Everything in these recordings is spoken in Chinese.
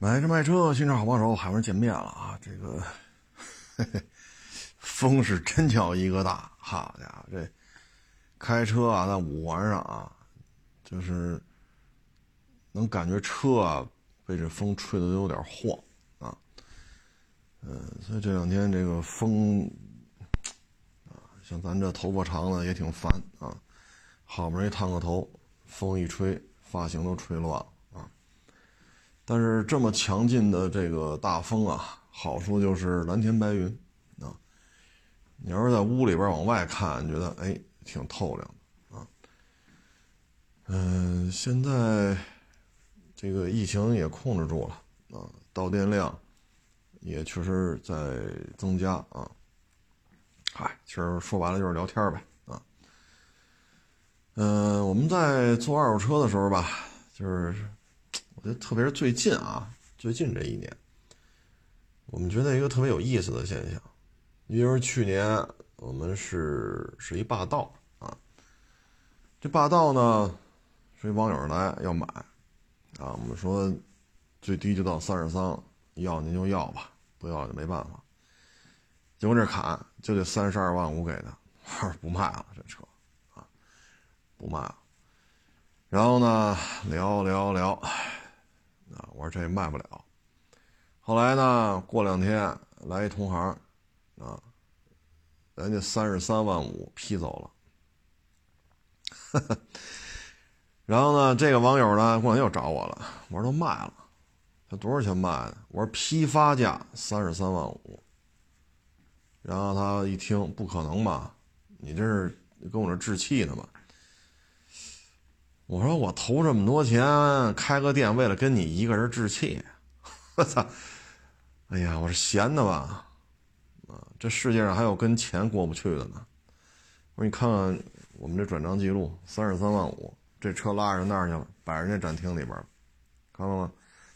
买车卖车，新车好帮手，海文见面了啊！这个嘿 嘿风是真叫一个大，好家伙，这开车啊，在五环上啊，就是能感觉车啊被这风吹的都有点晃啊。嗯，所以这两天这个风啊，像咱这头发长的也挺烦啊，好不容易烫个头，风一吹，发型都吹乱了。但是这么强劲的这个大风啊，好处就是蓝天白云啊。你要是在屋里边往外看，觉得哎挺透亮的啊。嗯，现在这个疫情也控制住了啊，到店量也确实在增加啊。嗨，其实说白了就是聊天呗啊。嗯，我们在做二手车的时候吧，就是。特别是最近啊，最近这一年，我们觉得一个特别有意思的现象，你比如说去年我们是是一霸道啊，这霸道呢是一网友来要买啊，我们说最低就到三十三了，要您就要吧，不要就没办法。结果这砍就得三十二万五给他，不卖了这车啊，不卖了。然后呢聊聊聊。啊，我说这也卖不了。后来呢，过两天来一同行，啊，人家三十三万五批走了。然后呢，这个网友呢过两天又找我了，我说都卖了，他多少钱卖的？我说批发价三十三万五。然后他一听，不可能吧？你这是跟我这置气呢吗？我说我投这么多钱开个店，为了跟你一个人置气，我操！哎呀，我是闲的吧？啊，这世界上还有跟钱过不去的呢。我说你看看我们这转账记录，三十三万五，这车拉人那儿去了，摆人家展厅里边，看到吗？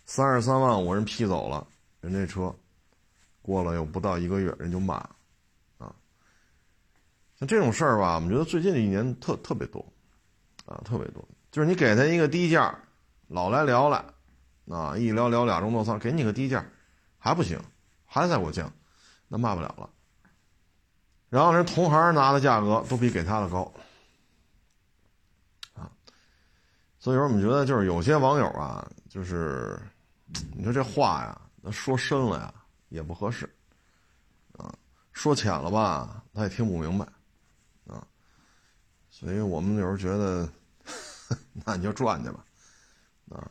三十三万五人批走了，人这车过了有不到一个月，人就卖了，啊！像这种事儿吧，我们觉得最近一年特特别多，啊，特别多。就是你给他一个低价，老来聊来，啊，一聊聊俩钟头三，给你个低价，还不行，还在我降，那卖不了了。然后人同行拿的价格都比给他的高，啊，所以说我们觉得就是有些网友啊，就是你说这话呀，那说深了呀也不合适，啊，说浅了吧他也听不明白，啊，所以我们有时候觉得。那你就赚去吧，啊，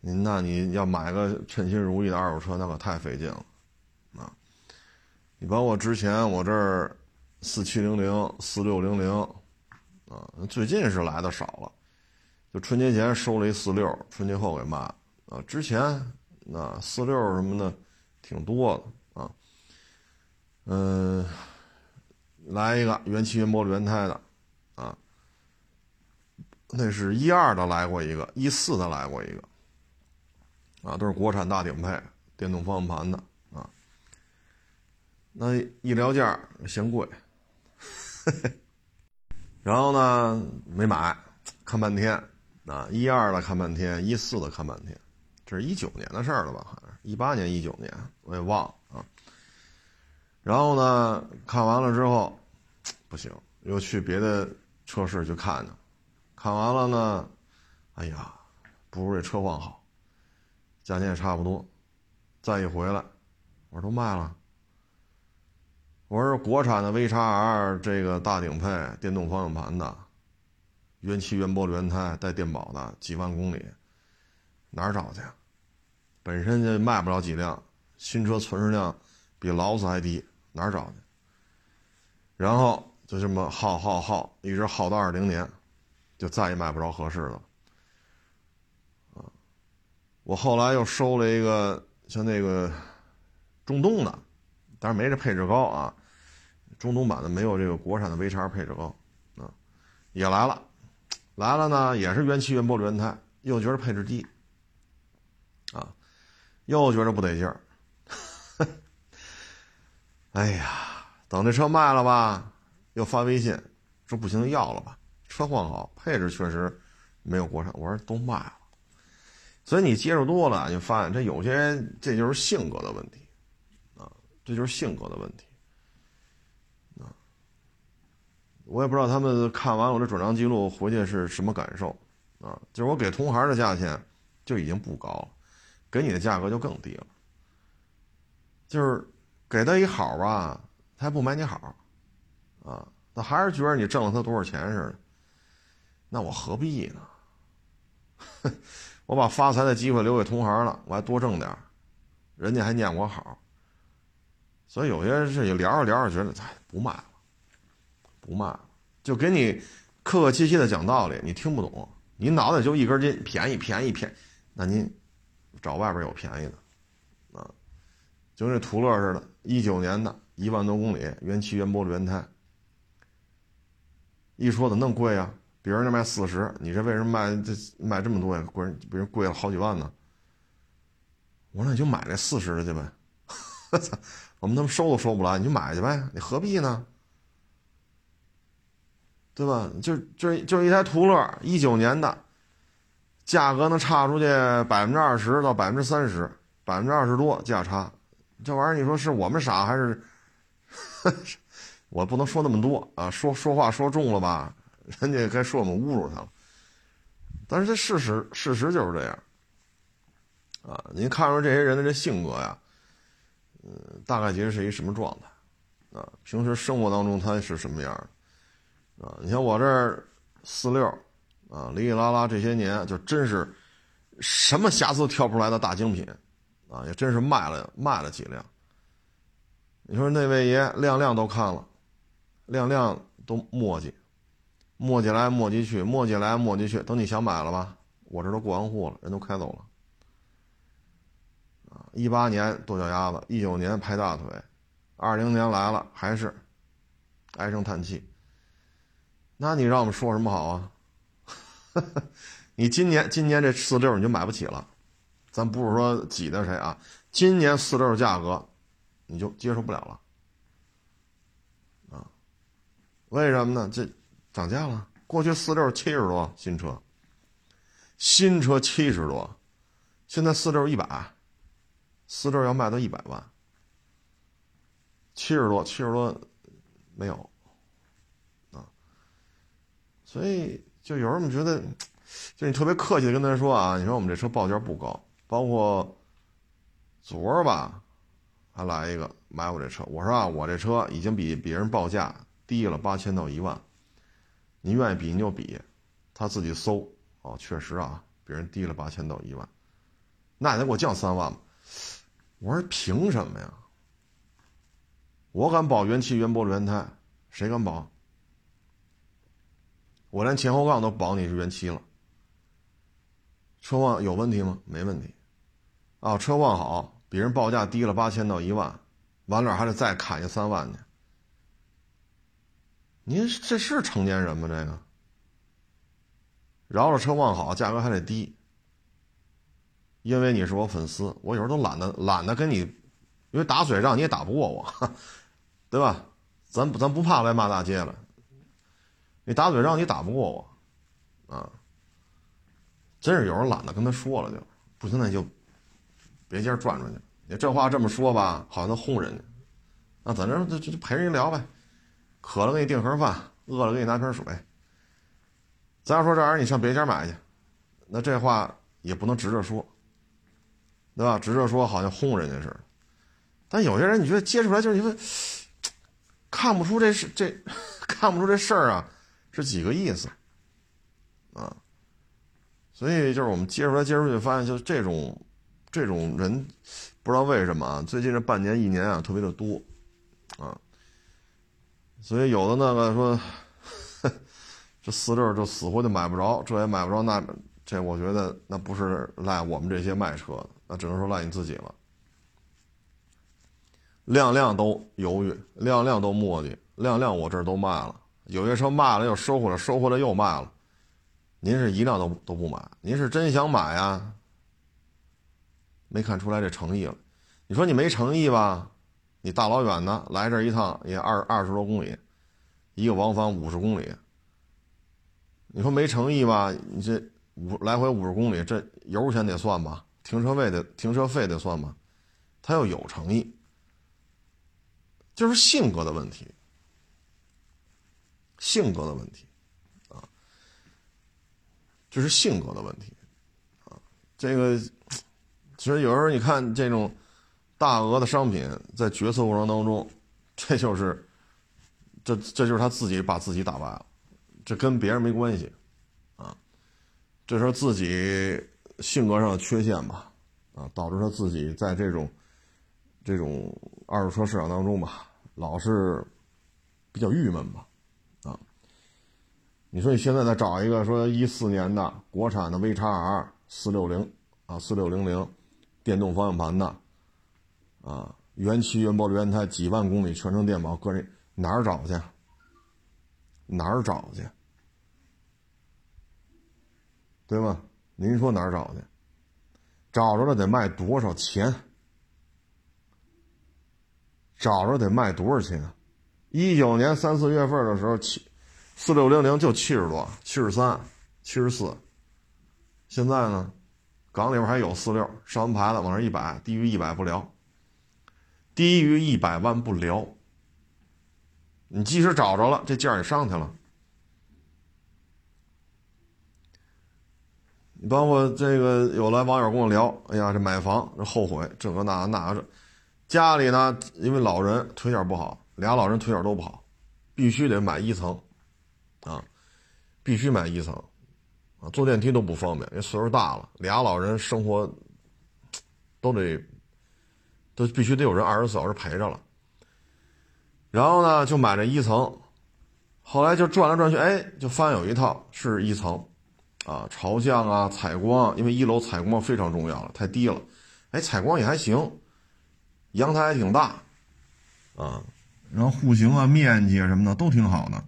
你那你要买个称心如意的二手车，那可太费劲了，啊，你包括之前我这儿四七零零、四六零零，啊，最近是来的少了，就春节前收了一四六，春节后给卖了，啊，之前那四六什么的挺多的，啊，嗯，来一个原漆原玻璃原胎的。那是一二的来过一个，一四的来过一个，啊，都是国产大顶配，电动方向盘的啊。那一聊价嫌贵，然后呢没买，看半天啊，一二的看半天，一四的看半天，这是一九年的事儿了吧？好像一八年、一九年我也忘了啊。然后呢看完了之后，不行，又去别的车市去看去。看完了呢，哎呀，不如这车况好，价钱也差不多。再一回来，我说都卖了。我说国产的 V 叉 R 这个大顶配电动方向盘的，原漆原玻璃原胎带电保的，几万公里，哪儿找去？本身就卖不了几辆，新车存世量比劳斯还低，哪儿找去？然后就这么耗耗耗，一直耗到二零年。就再也买不着合适的，啊！我后来又收了一个像那个中东的，但是没这配置高啊，中东版的没有这个国产的 V 叉配置高，啊，也来了，来了呢也是原漆原玻璃原胎，又觉得配置低，啊，又觉得不得劲儿，哎呀，等这车卖了吧，又发微信说不行要了吧。车况好，配置确实没有国产。我说都卖了，所以你接触多了，你发现这有些人这就是性格的问题，啊，这就是性格的问题，啊，我也不知道他们看完我这转账记录回去是什么感受，啊，就是我给同行的价钱就已经不高了，给你的价格就更低了，就是给他一好吧，他还不买你好，啊，他还是觉得你挣了他多少钱似的，那我何必呢？我把发财的机会留给同行了，我还多挣点人家还念我好，所以有些事情聊着聊着觉得，哎，不卖了，不卖了，就给你客客气气的讲道理，你听不懂，你脑袋就一根筋，便宜便宜便，那您找外边有便宜的，啊，就跟这途乐似的，一九年的一万多公里，原漆原玻璃原胎，一说怎么那么贵呀？别人那卖四十，你这为什么卖这卖这么多呀？贵人别人贵了好几万呢。我说你就买这四十的去呗，我们他妈收都收不来，你就买去呗，你何必呢？对吧？就就就一台途乐，一九年的，价格能差出去百分之二十到百分之三十，百分之二十多价差，这玩意儿你说是我们傻还是？我不能说那么多啊，说说话说重了吧？人家该说我们侮辱他了，但是这事实事实就是这样，啊，您看出这些人的这性格呀，嗯，大概其实是一什么状态，啊，平时生活当中他是什么样的，啊，你像我这四六，啊，里里拉拉这些年就真是什么瑕疵挑不出来的大精品，啊，也真是卖了卖了几辆。你说那位爷亮亮都看了，亮亮都磨叽。磨叽来磨叽去，磨叽来磨叽去，等你想买了吧，我这都过完户了，人都开走了。啊，一八年跺脚丫子，一九年拍大腿，二零年来了还是唉声叹气。那你让我们说什么好啊？你今年今年这四六你就买不起了，咱不是说挤的谁啊，今年四六价格你就接受不了了。啊，为什么呢？这。涨价了，过去四六七十多新车，新车七十多，现在四六一百，四六要卖到一百万，七十多七十多没有。啊，所以就有人觉得，就你特别客气的跟他说啊，你说我们这车报价不高，包括昨儿吧，还来一个买我这车，我说啊，我这车已经比别人报价低了八千到一万。你愿意比你就比，他自己搜哦，确实啊，别人低了八千到一万，那也得给我降三万吧？我说凭什么呀？我敢保原漆原玻璃原胎，谁敢保？我连前后杠都保你是原漆了，车况有问题吗？没问题，啊，车况好，别人报价低了八千到一万，完了还得再砍下三万去。您这是成年人吗？这个饶了车况好，价格还得低，因为你是我粉丝，我有时候都懒得懒得跟你，因为打嘴仗你也打不过我，对吧？咱咱不怕来骂大街了，你打嘴仗你打不过我，啊，真是有时候懒得跟他说了，就不行那就别接着转转去。你这话这么说吧，好像他哄人家，那咱这就就陪人聊呗。渴了给你订盒饭，饿了给你拿瓶水。咱要说这玩意儿，你上别家买去，那这话也不能直着说，对吧？直着说好像哄人家似的。但有些人，你觉得接出来就是因为看不出这是这 看不出这事儿啊是几个意思啊？所以就是我们接出来接出去，发现就这种这种人，不知道为什么啊，最近这半年一年啊特别的多啊。所以有的那个说，这四六就死活就买不着，这也买不着，那这我觉得那不是赖我们这些卖车的，那只能说赖你自己了。辆辆都犹豫，辆辆都磨叽，辆辆我这儿都卖了，有些车卖了又收回来，收回来又卖了。您是一辆都都不买，您是真想买呀？没看出来这诚意了。你说你没诚意吧？你大老远的来这一趟也二二十多公里，一个往返五十公里。你说没诚意吧？你这五来回五十公里，这油钱得算吧，停车位得停车费得算吧，他要有诚意，就是性格的问题，性格的问题，啊，就是性格的问题，啊，这个其实有时候你看这种大额的商品在决策过程当中，这就是这这就是他自己把自己打败了，这跟别人没关系。啊这是自己性格上的缺陷吧，啊，导致他自己在这种这种二手车市场当中吧，老是比较郁闷吧，啊，你说你现在再找一个说一四年的国产的 V 叉 R 四六零啊四六零零电动方向盘的，啊，原漆原玻璃原胎几万公里全程电保，个人哪儿找去？哪儿找去？对吧？您说哪儿找去？找着了得卖多少钱？找着得卖多少钱？一九年三四月份的时候，七四六零零就七十多，七十三、七十四。现在呢，港里边还有四六，上完牌子往上一摆，低于一百不聊。低于一百万不聊。你即使找着了，这价也上去了。你包括这个有来网友跟我聊，哎呀，这买房这后悔，这个那那这，家里呢，因为老人腿脚不好，俩老人腿脚都不好，必须得买一层，啊，必须买一层，啊，坐电梯都不方便，因为岁数大了，俩老人生活都得都必须得有人二十四小时陪着了。然后呢，就买这一层，后来就转来转去，哎，就发现有一套是一层。啊，朝向啊，采光，因为一楼采光非常重要了，太低了。哎，采光也还行，阳台还挺大，啊，然后户型啊、面积啊什么的都挺好的。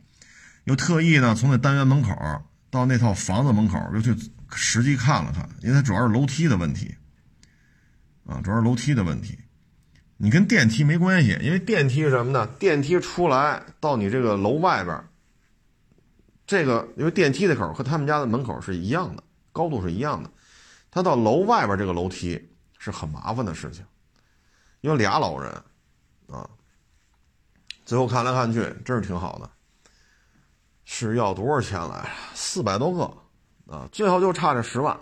又特意呢从那单元门口到那套房子门口又去实际看了看，因为它主要是楼梯的问题，啊，主要是楼梯的问题。你跟电梯没关系，因为电梯是什么呢？电梯出来到你这个楼外边。这个因为电梯的口和他们家的门口是一样的，高度是一样的，他到楼外边这个楼梯是很麻烦的事情，因为俩老人，啊，最后看来看去真是挺好的，是要多少钱来着？四百多个，啊，最后就差这十万，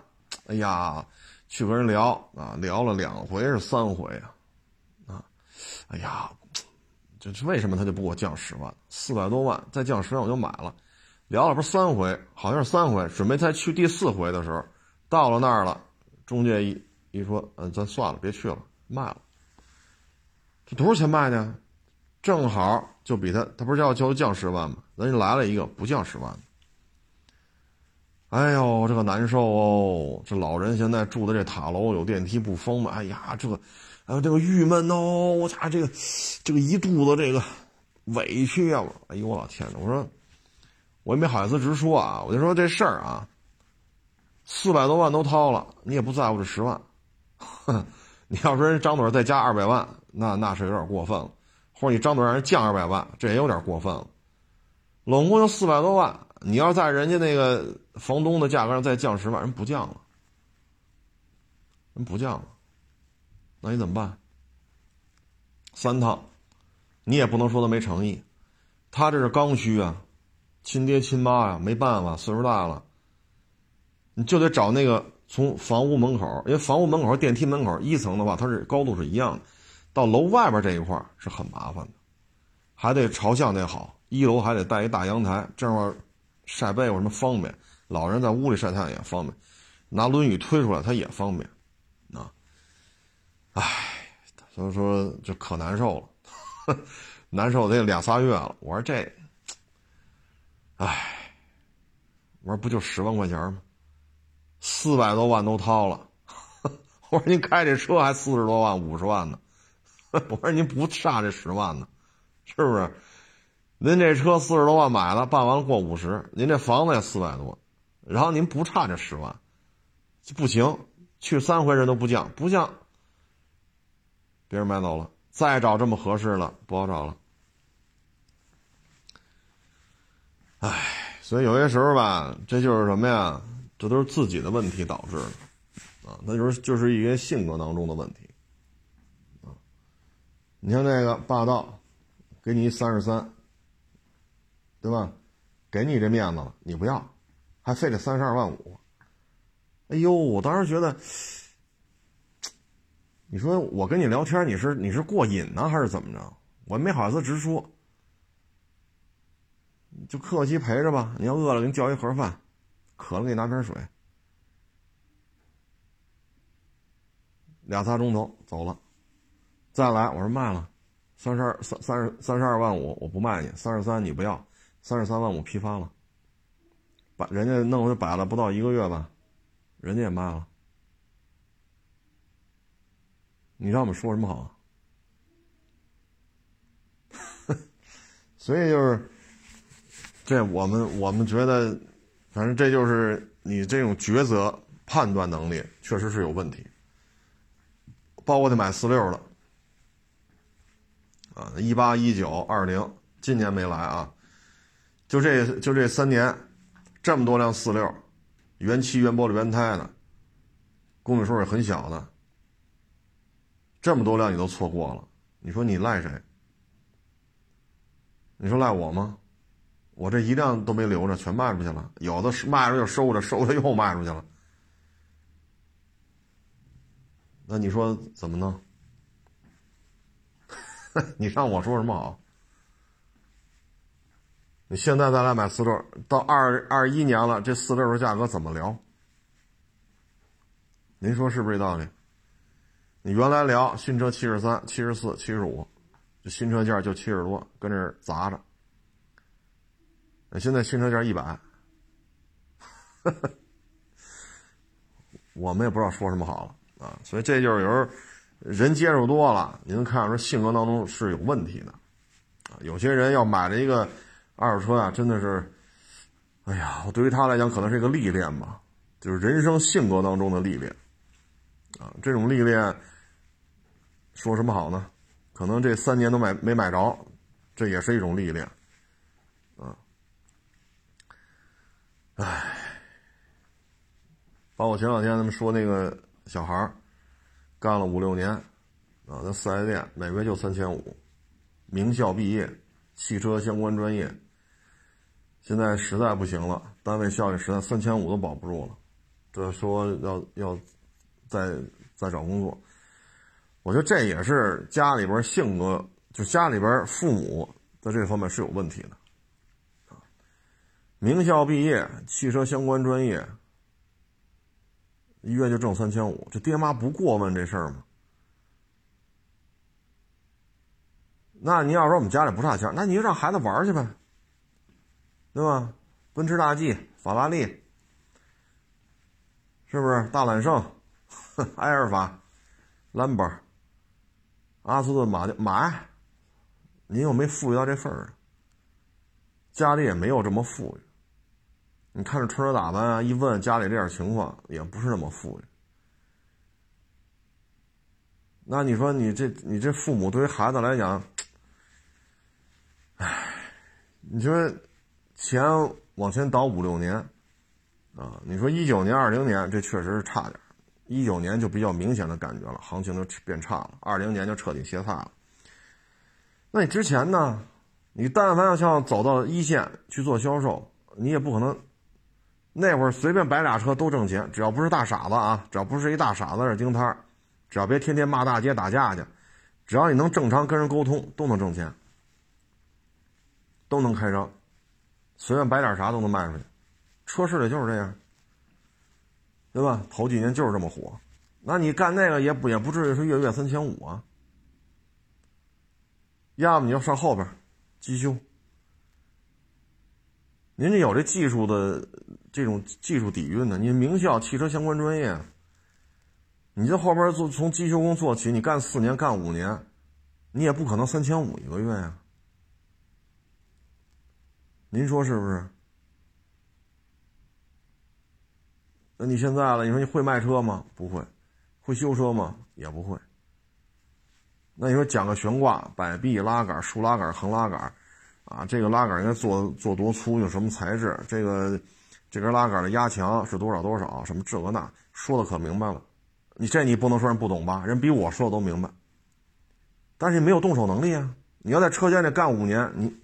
哎呀，去跟人聊啊，聊了两回是三回，啊，哎呀，这是为什么他就不给我降十万？四百多万再降十万我就买了。聊了不是三回，好像是三回，准备再去第四回的时候，到了那儿了，中介一一说，嗯，咱算了，别去了，卖了。这多少钱卖的？正好就比他，他不是要求降十万吗？人家来了一个不降十万。哎呦，这个难受哦！这老人现在住的这塔楼有电梯不封嘛？哎呀，这个，哎呦，这个郁闷哦！我操，这个，这个一肚子这个委屈啊！哎呦，我老天呐，我说。我也没好意思直说啊，我就说这事儿啊，四百多万都掏了，你也不在乎这十万，你要说人张嘴再加二百万，那那是有点过分了，或者你张嘴让人降二百万，这也有点过分了。拢共就四百多万，你要在人家那个房东的价格上再降十万，人不降了，人不降了，那你怎么办？三趟，你也不能说他没诚意，他这是刚需啊。亲爹亲妈呀，没办法，岁数大了，你就得找那个从房屋门口，因为房屋门口、电梯门口一层的话，它是高度是一样的，到楼外边这一块是很麻烦的，还得朝向得好，一楼还得带一大阳台，这样晒被窝什么方便，老人在屋里晒太阳也方便，拿轮椅推出来他也方便，唉，所以说就可难受了，难受得两仨月了，我说这。唉，我说不就十万块钱吗？四百多万都掏了。我说您开这车还四十多万、五十万呢。我说您不差这十万呢，是不是？您这车四十多万买了，办完了过五十，您这房子也四百多，然后您不差这十万，不行，去三回人都不降，不降，别人买走了，再找这么合适的不好找了。唉，所以有些时候吧，这就是什么呀？这都是自己的问题导致的，啊，那就是就是一个性格当中的问题，啊，你像那个霸道，给你三十三，对吧？给你这面子了，你不要，还非得三十二万五，哎呦，我当时觉得，你说我跟你聊天，你是你是过瘾呢，还是怎么着？我没好意思直说。就客气陪着吧，你要饿了给你叫一盒饭，渴了给你拿瓶水。俩仨钟头走了，再来我说卖了，三十二三三十三十二万五我不卖你，三十三你不要，三十三万五批发了，把人家弄回摆了不到一个月吧，人家也卖了，你让我们说什么好？所以就是。这我们我们觉得，反正这就是你这种抉择判断能力确实是有问题。包括他买四六的，啊，一八一九二零，今年没来啊，就这就这三年，这么多辆四六，原漆原玻璃原胎的，公里数也很小的，这么多辆你都错过了，你说你赖谁？你说赖我吗？我这一辆都没留着，全卖出去了。有的是卖了又收着，收着又卖出去了。那你说怎么弄？你让我说什么好？你现在再来买四六，到二二一年了，这四六的价格怎么聊？您说是不是这道理？你原来聊新车七十三、七十四、七十五，这新车价就七十多，跟这砸着。那现在新车价一百，我们也不知道说什么好了啊！所以这就是有时候人接触多了，你能看出性格当中是有问题的啊。有些人要买了一个二手车啊，真的是，哎呀，对于他来讲可能是一个历练吧，就是人生性格当中的历练啊。这种历练说什么好呢？可能这三年都买没买着，这也是一种历练。啊。唉，包括前两天他们说那个小孩干了五六年，啊，在四 S 店每个月就三千五，名校毕业，汽车相关专业，现在实在不行了，单位效益实在三千五都保不住了，这说要要再再找工作，我觉得这也是家里边性格，就家里边父母在这方面是有问题的。名校毕业，汽车相关专业，一月就挣三千五，这爹妈不过问这事儿吗？那你要说我们家里不差钱，那你就让孩子玩去呗，对吧？奔驰大 G、法拉利，是不是？大揽胜、埃尔法、兰博、阿斯顿马丁买，您又没富裕到这份儿上，家里也没有这么富裕。你看着穿着打扮啊，一问家里这点情况，也不是那么富裕。那你说你这你这父母对于孩子来讲，唉，你说钱往前倒五六年啊，你说一九年、二零年这确实是差点，一九年就比较明显的感觉了，行情就变差了，二零年就彻底歇菜了。那你之前呢？你但凡要想走到一线去做销售，你也不可能。那会儿随便摆俩车都挣钱，只要不是大傻子啊，只要不是一大傻子在盯摊儿只要别天天骂大街打架去，只要你能正常跟人沟通，都能挣钱，都能开张，随便摆点啥都能卖出去。车市里就是这样，对吧？头几年就是这么火，那你干那个也不也不至于是月月三千五啊，要么你就上后边，机修。您这有这技术的这种技术底蕴呢？您名校汽车相关专业，你这后边做从机修工做起，你干四年干五年，你也不可能三千五一个月呀。您说是不是？那你现在了，你说你会卖车吗？不会，会修车吗？也不会。那你说讲个悬挂、摆臂、拉杆、竖拉杆、横拉杆。啊，这个拉杆应该做做多粗，用什么材质？这个这根拉杆的压强是多少多少，什么这个那，说的可明白了。你这你不能说人不懂吧？人比我说的都明白。但是你没有动手能力啊！你要在车间里干五年，你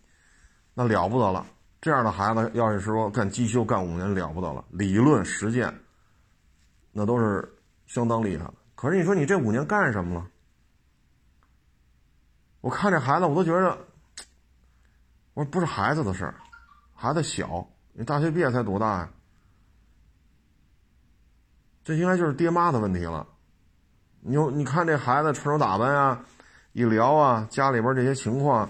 那了不得了。这样的孩子要是说干机修干五年了不得了，理论实践那都是相当厉害的。可是你说你这五年干什么了？我看这孩子我都觉得，我说不是孩子的事，孩子小，你大学毕业才多大呀？这应该就是爹妈的问题了。你你看这孩子穿着打扮呀。一聊啊，家里边这些情况，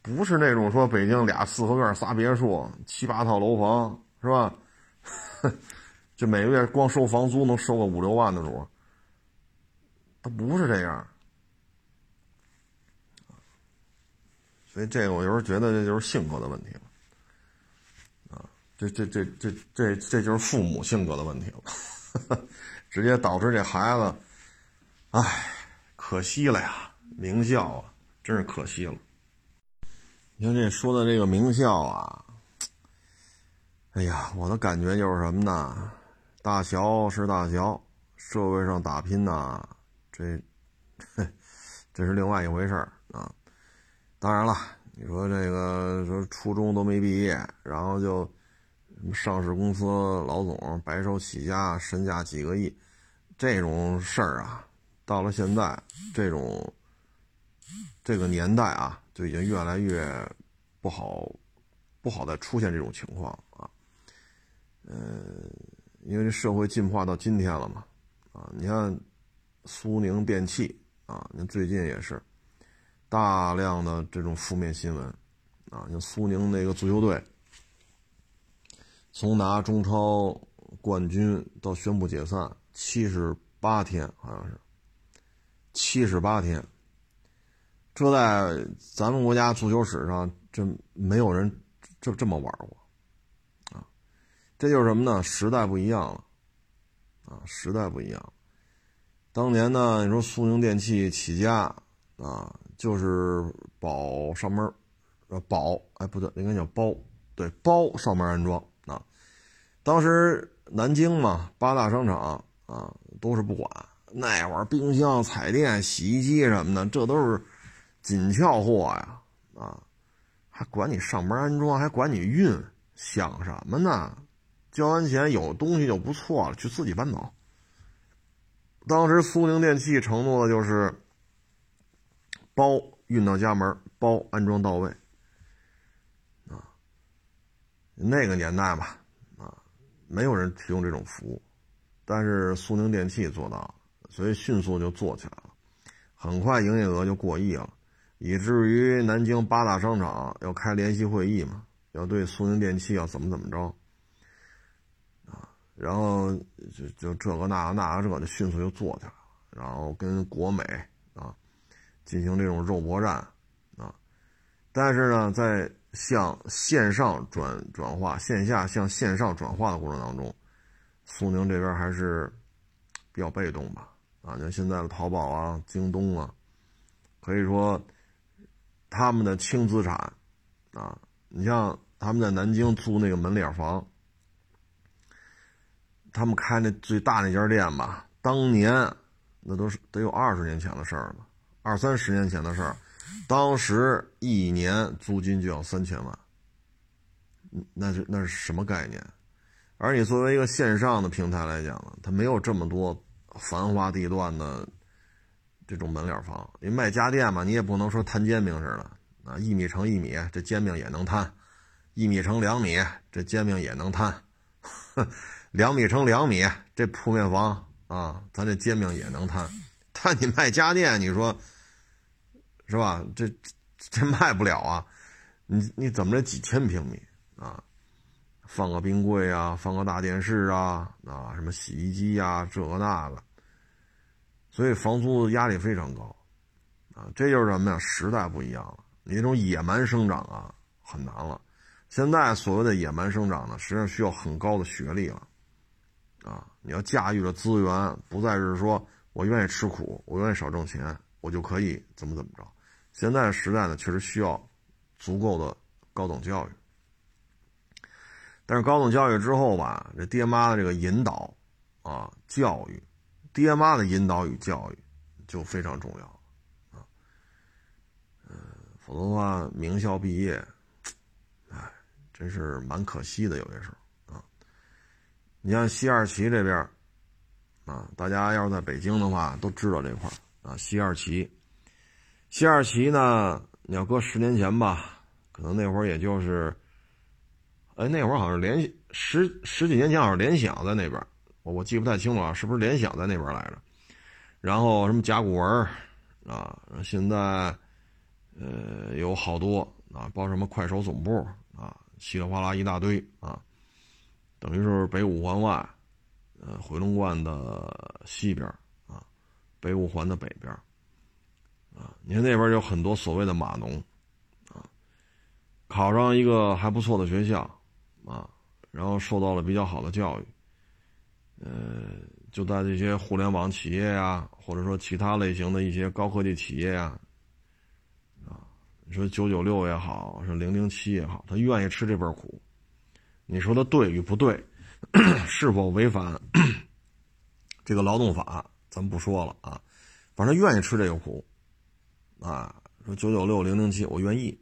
不是那种说北京俩四合院仨别墅七八套楼房是吧？这每个月光收房租能收个五六万的主，他不是这样。所以这个我有时候觉得这就是性格的问题了，啊，这这这这这这就是父母性格的问题了，直接导致这孩子，唉，可惜了呀。名校啊，真是可惜了。你看这说的这个名校啊，哎呀，我的感觉就是什么呢？大小是大小，社会上打拼呐，这，这是另外一回事儿啊。当然了，你说这个说初中都没毕业，然后就什么上市公司老总白手起家，身价几个亿，这种事儿啊，到了现在这种。这个年代啊，就已经越来越不好，不好再出现这种情况啊。嗯，因为这社会进化到今天了嘛，啊，你看苏宁电器啊，你最近也是大量的这种负面新闻啊，像苏宁那个足球队，从拿中超冠军到宣布解散，七十八天，好像是七十八天。这在咱们国家足球史上，这没有人这这么玩过，这就是什么呢？时代不一样了，啊，时代不一样。当年呢，你说苏宁电器起家啊，就是保上门，呃，保，哎，不对，应该叫包，对，包上门安装啊。当时南京嘛，八大商场啊，都是不管那会儿，冰箱、彩电、洗衣机什么的，这都是。紧俏货呀，啊，还管你上门安装，还管你运，想什么呢？交完钱有东西就不错了，去自己搬走。当时苏宁电器承诺的就是包运到家门，包安装到位。啊，那个年代吧，啊，没有人提供这种服务，但是苏宁电器做到了，所以迅速就做起来了，很快营业额就过亿了。以至于南京八大商场要开联席会议嘛，要对苏宁电器要怎么怎么着，然后就就这个那个那个这个就迅速就做起来了，然后跟国美啊进行这种肉搏战啊，但是呢，在向线上转转化、线下向线上转化的过程当中，苏宁这边还是比较被动吧，啊，像现在的淘宝啊、京东啊，可以说。他们的轻资产，啊，你像他们在南京租那个门脸房，他们开那最大那家店吧，当年那都是得有二十年前的事儿了，二三十年前的事儿，当时一年租金就要三千万，嗯那是那是什么概念？而你作为一个线上的平台来讲呢，它没有这么多繁华地段的。这种门脸房，你卖家电嘛，你也不能说摊煎饼似的啊，一米乘一米，这煎饼也能摊；一米乘两米，这煎饼也能摊；两米乘两米，这铺面房啊，咱这煎饼也能摊。但你卖家电，你说是吧？这这卖不了啊！你你怎么着几千平米啊？放个冰柜啊，放个大电视啊，啊，什么洗衣机呀，这个那个。所以房租压力非常高，啊，这就是什么呀？时代不一样了，你那种野蛮生长啊，很难了。现在所谓的野蛮生长呢，实际上需要很高的学历了，啊，你要驾驭的资源不再是说我愿意吃苦，我愿意少挣钱，我就可以怎么怎么着。现在的时代呢，确实需要足够的高等教育。但是高等教育之后吧，这爹妈的这个引导啊，教育，爹妈的引导与教育就非常重要啊。嗯，否则的话，名校毕业，哎，真是蛮可惜的，有些时候。你像西二旗这边啊，大家要是在北京的话，都知道这块啊，西二旗。西二旗呢，你要搁十年前吧，可能那会儿也就是。哎，那会儿好像联十十几年前好像联想在那边，我我记不太清楚啊，是不是联想在那边来着？然后什么甲骨文啊，现在呃有好多啊，包什么快手总部啊，稀里哗啦一大堆啊，等于是北五环外，呃回龙观的西边啊，北五环的北边啊，你看那边有很多所谓的码农啊，考上一个还不错的学校。啊，然后受到了比较好的教育，呃，就在这些互联网企业呀，或者说其他类型的一些高科技企业呀，啊，你说九九六也好，是零零七也好，他愿意吃这份苦，你说他对与不对，是否违反这个劳动法，咱不说了啊，反正愿意吃这个苦，啊，说九九六零零七，我愿意。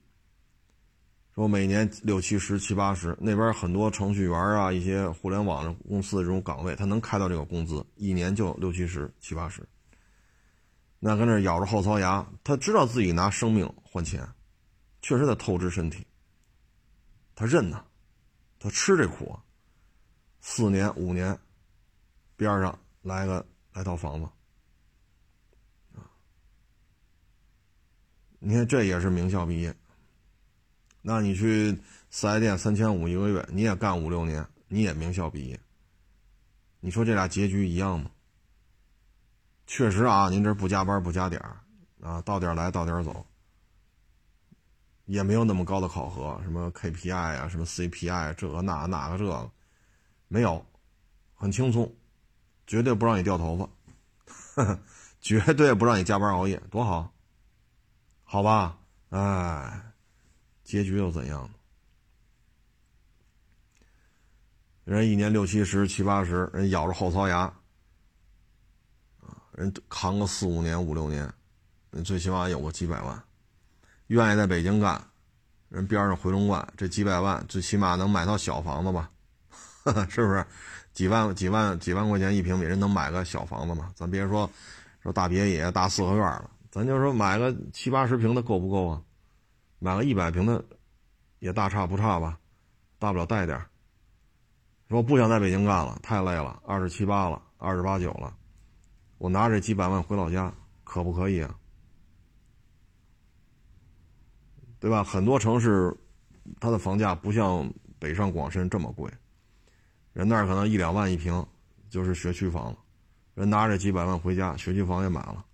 说每年六七十七八十，那边很多程序员啊，一些互联网公司的这种岗位，他能开到这个工资，一年就六七十七八十。那跟那咬着后槽牙，他知道自己拿生命换钱，确实在透支身体。他认呐，他吃这苦。四年五年，边上来个来套房子，你看这也是名校毕业。那你去四 S 店三千五一个月，你也干五六年，你也名校毕业。你说这俩结局一样吗？确实啊，您这不加班不加点啊，到点来到点走，也没有那么高的考核，什么 KPI 啊，什么 CPI 这个那哪个这个，没有，很轻松，绝对不让你掉头发，绝对不让你加班熬夜，多好，好吧，哎。结局又怎样呢？人一年六七十、七八十，人咬着后槽牙，啊，人扛个四五年、五六年，人最起码有个几百万，愿意在北京干，人边上回龙观，这几百万最起码能买套小房子吧？是不是？几万、几万、几万块钱一平米，人能买个小房子吗？咱别说说大别野、大四合院了，咱就说买个七八十平的够不够啊？买个一百平的，也大差不差吧，大不了带点说不想在北京干了，太累了，二十七八了，二十八九了，我拿这几百万回老家，可不可以啊？对吧？很多城市，它的房价不像北上广深这么贵，人那儿可能一两万一平就是学区房了，人拿着几百万回家，学区房也买了，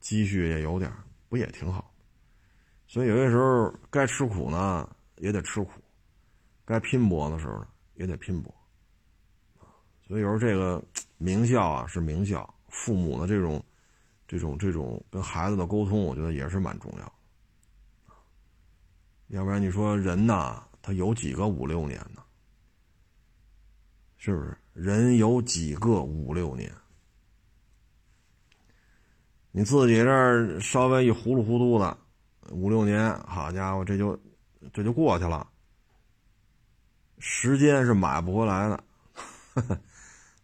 积蓄也有点不也挺好？所以有些时候该吃苦呢，也得吃苦；该拼搏的时候呢，也得拼搏。所以有时候这个名校啊是名校，父母的这种、这种、这种跟孩子的沟通，我觉得也是蛮重要。要不然你说人呐，他有几个五六年呢？是不是？人有几个五六年？你自己这儿稍微一糊里糊涂的。五六年，好家伙，这就这就过去了。时间是买不回来的，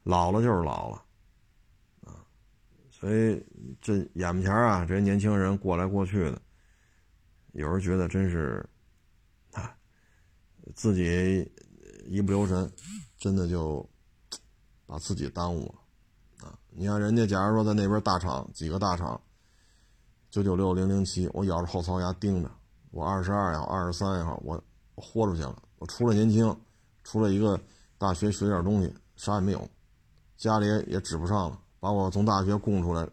老了就是老了，啊，所以这眼前啊，这些年轻人过来过去的，有人觉得真是，自己一不留神，真的就把自己耽误了，啊，你看人家，假如说在那边大厂几个大厂。九九六零零七，我咬着后槽牙盯着，我二十二也好，二十三也好，我豁出去了。我除了年轻，除了一个大学学点东西，啥也没有，家里也指不上了。把我从大学供出来，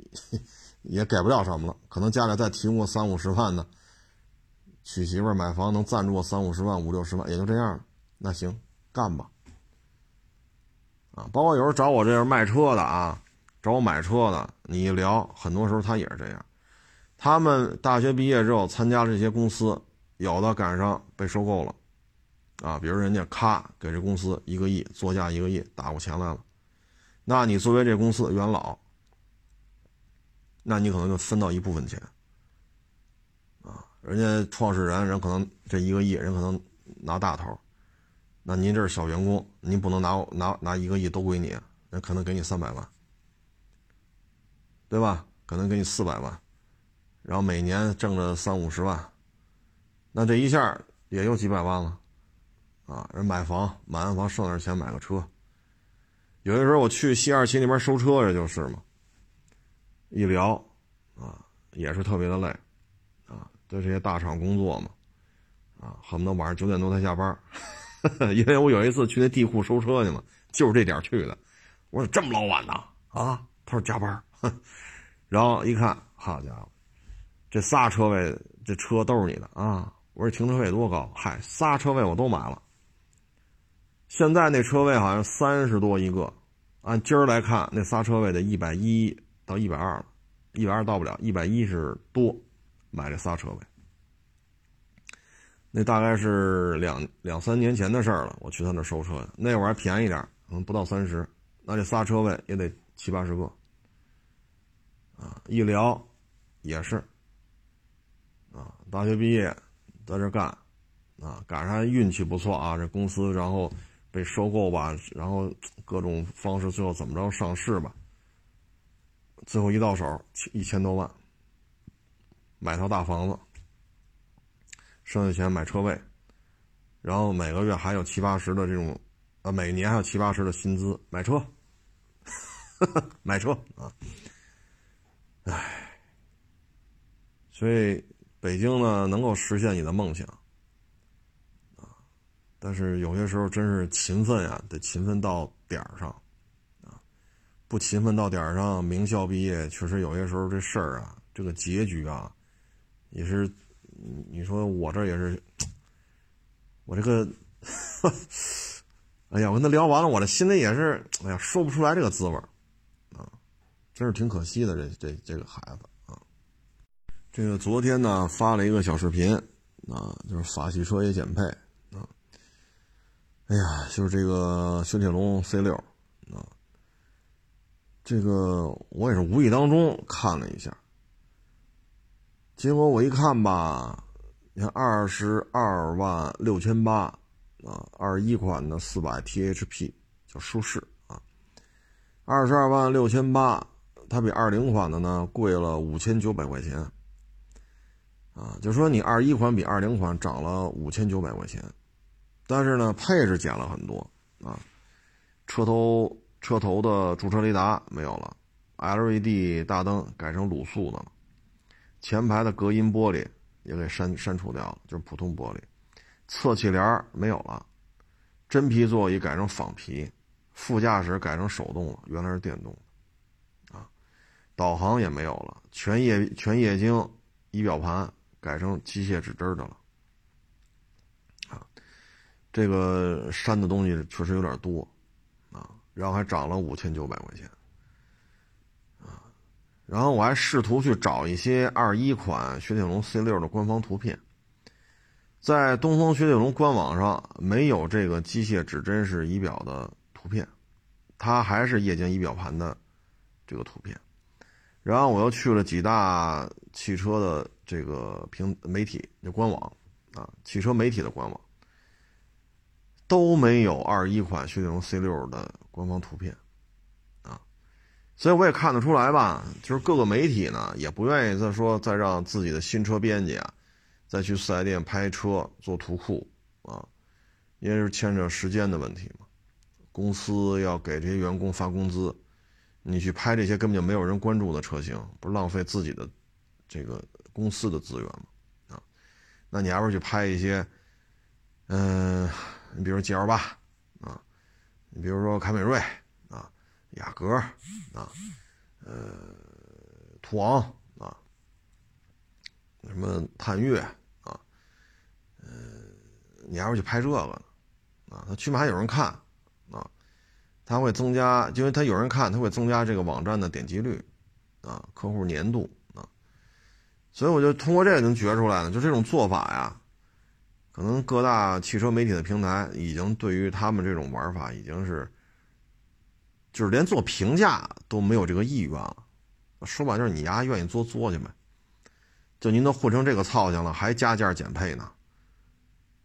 也给不了什么了。可能家里再提供个三五十万呢，娶媳妇买房能赞助我三五十万、五六十万，也就这样了。那行，干吧。啊，包括有时候找我这样卖车的啊。找我买车的，你一聊，很多时候他也是这样。他们大学毕业之后参加这些公司，有的赶上被收购了，啊，比如人家咔给这公司一个亿作价一个亿打过钱来了，那你作为这公司的元老，那你可能就分到一部分钱，人家创始人人可能这一个亿人可能拿大头，那您这是小员工，您不能拿拿拿一个亿都归你，人可能给你三百万，对吧？可能给你四百万，然后每年挣着三五十万，那这一下也有几百万了。啊，人买房买完房剩点钱买个车。有的时候我去西二旗那边收车，这就是嘛。一聊，啊，也是特别的累，在这些大厂工作嘛，啊，恨不得晚上九点多才下班。因为我有一次去那地库收车去嘛，就是这点去的。我说这么老晚呢？啊，他说加班。然后一看，好家伙，这仨车位这车都是你的啊！我说停车费多高？嗨，仨车位我都买了。现在那车位好像三十多一个，按今儿来看，那仨车位得一百一到一百二了，一百二到不了，一百一是多，买这仨车位。那大概是两两三年前的事儿了，我去他那收车，那会儿还便宜点，可能不到三十，那这仨车位也得七八十个，啊，一聊也是，啊，大学毕业在这干，啊，赶上运气不错啊，这公司然后。被收购吧，然后各种方式，最后怎么着上市吧？最后一到手，一千多万，买套大房子，剩下钱买车位，然后每个月还有七八十的这种，啊，每年还有七八十的薪资买车，买车啊，唉，所以北京呢，能够实现你的梦想。啊但是有些时候真是勤奋呀，得勤奋到点儿上，啊，不勤奋到点儿上，名校毕业确实有些时候这事儿啊，这个结局啊，也是，你说我这也是，我这个，哎呀，我跟他聊完了，我这心里也是，哎呀，说不出来这个滋味，啊，真是挺可惜的，这这这个孩子啊，这个昨天呢发了一个小视频，啊，就是法系车也减配。啊哎呀，就是这个雪铁龙 C 六啊，这个我也是无意当中看了一下，结果我一看吧，你看二十二万六千八啊，二一款的四百 THP 叫舒适啊，二十二万六千八，它比二零款的呢贵了五千九百块钱啊，就说你二一款比二零款涨了五千九百块钱。但是呢，配置减了很多啊，车头车头的驻车雷达没有了，LED 大灯改成卤素的了，前排的隔音玻璃也给删删除掉了，就是普通玻璃，侧气帘没有了，真皮座椅改成仿皮，副驾驶改成手动了，原来是电动的，啊，导航也没有了，全液全液晶仪表盘改成机械指针的了。啊。这个删的东西确实有点多，啊，然后还涨了五千九百块钱，然后我还试图去找一些二一款雪铁龙 C 六的官方图片，在东风雪铁龙官网上没有这个机械指针式仪表的图片，它还是液晶仪表盘的这个图片，然后我又去了几大汽车的这个平媒体的官网，啊，汽车媒体的官网。都没有二一款雪铁龙 C 六的官方图片，所以我也看得出来吧，就是各个媒体呢也不愿意再说再让自己的新车编辑啊，再去四 S 店拍车做图库啊，因为是牵扯时间的问题嘛，公司要给这些员工发工资，你去拍这些根本就没有人关注的车型，不是浪费自己的这个公司的资源吗？啊，那你还不如去拍一些，嗯。你比如 G L 八啊，你比如说凯美瑞，雅阁啊，呃，途昂啊，什么探岳啊，呃，你还会去拍这个呢啊？他起码有人看啊，他会增加，因为他有人看，他会增加这个网站的点击率啊，客户粘度啊，所以我就通过这个能觉出来呢，就这种做法呀。可能各大汽车媒体的平台已经对于他们这种玩法已经是，就是连做评价都没有这个意愿了。说白就是你丫愿意做做去呗，就您都混成这个操性了，还加价减配呢？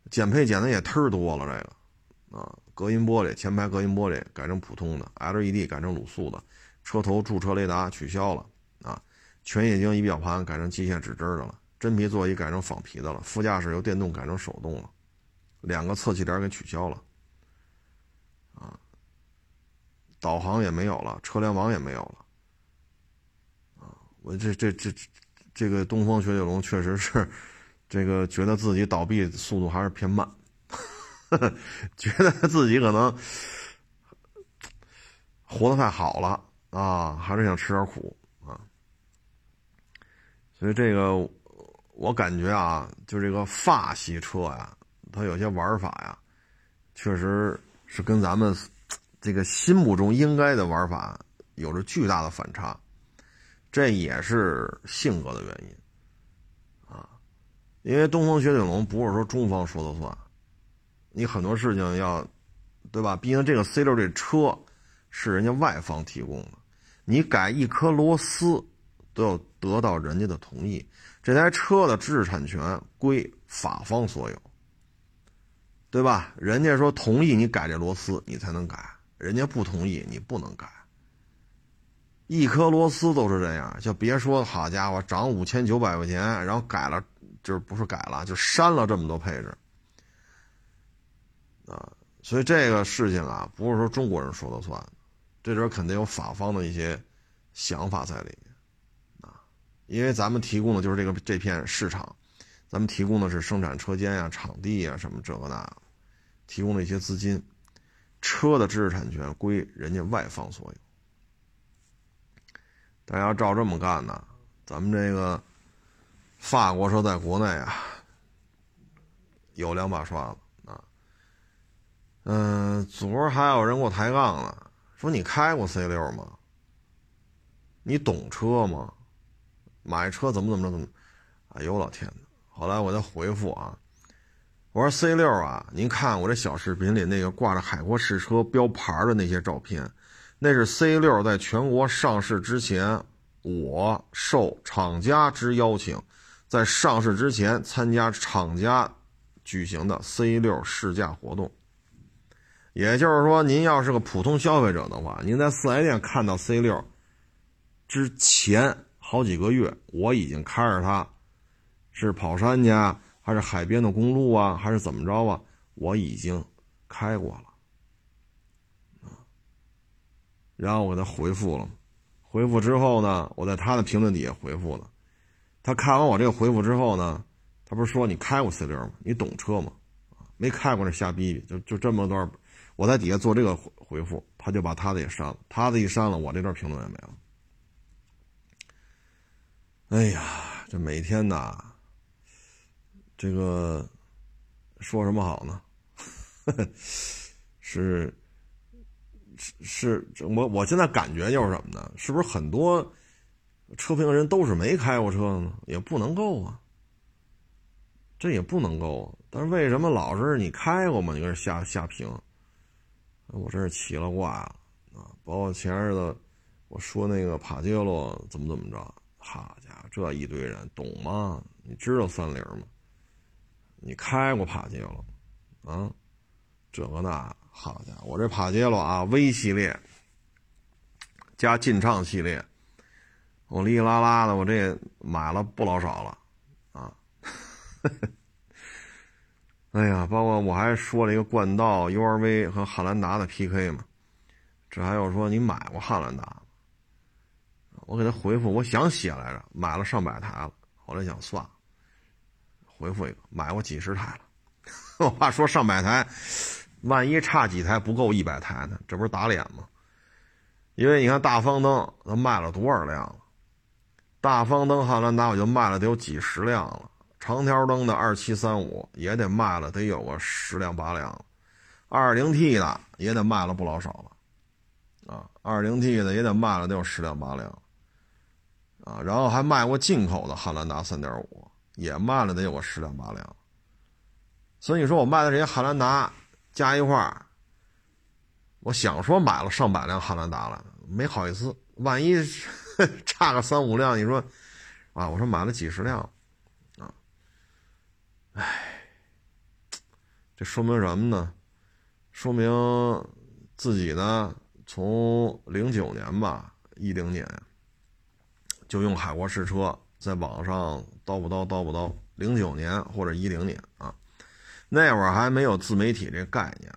减配减的也忒多了，这个啊，隔音玻璃前排隔音玻璃改成普通的，LED 改成卤素的，车头驻车雷达取消了啊，全液晶仪表盘改成机械指针的了，真皮座椅改成仿皮的了，副驾驶由电动改成手动了，两个侧气帘给取消了啊，导航也没有了，车联网也没有了。啊我这这这这个东风雪铁龙确实是，这个觉得自己倒闭速度还是偏慢，觉得自己可能活得太好了啊，还是想吃点苦啊。所以这个我感觉啊，就这个法系车呀，它有些玩法呀，确实是跟咱们这个心目中应该的玩法有着巨大的反差。这也是性格的原因，啊，因为东风雪铁龙不是说中方说了算，你很多事情要，对吧？毕竟这个 C 六这车是人家外方提供的，你改一颗螺丝都要得到人家的同意。这台车的知识产权归法方所有，对吧？人家说同意你改这螺丝，你才能改；人家不同意，你不能改。一颗螺丝都是这样，就别说好家伙涨五千九百块钱，然后改了，就是不是改了，就删了这么多配置啊！所以这个事情啊，不是说中国人说了算，这里肯定有法方的一些想法在里面啊。因为咱们提供的就是这个这片市场，咱们提供的是生产车间呀、场地呀什么这个那，提供的一些资金，车的知识产权归人家外方所有。但要照这么干呢，咱们这个法国车在国内啊，有两把刷子啊。嗯，昨儿还有人给我抬杠呢，说你开过 C 六吗？你懂车吗？买车怎么怎么着怎么？哎呦老天呐！后来我再回复啊，我说 C 六啊，您看我这小视频里那个挂着海阔试车标牌的那些照片。那是 C 六在全国上市之前，我受厂家之邀请，在上市之前参加厂家举行的 C 六试驾活动。也就是说，您要是个普通消费者的话，您在四 S 店看到 C 六之前好几个月，我已经开着它，是跑山去，还是海边的公路啊，还是怎么着啊？我已经开过了。然后我给他回复了，回复之后呢，我在他的评论底下回复了。他看完我这个回复之后呢，他不是说你开过 C 六吗？你懂车吗？没开过那瞎逼逼，就就这么段。我在底下做这个回回复，他就把他的也删了，他的一删了，我这段评论也没了。哎呀，这每天呐，这个说什么好呢？是。是是，我我现在感觉就是什么呢？是不是很多车评人都是没开过车呢？也不能够啊，这也不能够啊。但是为什么老是你开过吗？你搁这瞎瞎评，我真是奇了怪了啊！包括前日子我说那个帕杰罗怎么怎么着，好家伙，这一堆人懂吗？你知道三菱吗？你开过帕杰罗啊？这个那。好家伙，我这帕杰罗啊，V 系列加劲畅系列，我哩哩啦啦的，我这买了不老少了啊！哎呀，包括我还说了一个冠道、URV 和汉兰达的 PK 嘛，这还有说你买过汉兰达？我给他回复，我想写来着，买了上百台了，后来想算了，回复一个，买过几十台了。我话说上百台。万一差几台不够一百台呢？这不是打脸吗？因为你看大方灯，它卖了多少辆了？大方灯汉兰达我就卖了得有几十辆了。长条灯的二七三五也得卖了得有个十辆八辆了。二零 T 的也得卖了不老少了，啊，二零 T 的也得卖了得有十辆八辆，啊，然后还卖过进口的汉兰达三点五，也卖了得有个十辆八辆。所以你说我卖的这些汉兰达加一块儿，我想说买了上百辆汉兰达了，没好意思，万一差个三五辆，你说啊，我说买了几十辆，啊，哎，这说明什么呢？说明自己呢，从零九年吧，一零年就用海国试车，在网上叨不叨叨不叨，零九年或者一零年啊。那会儿还没有自媒体这概念，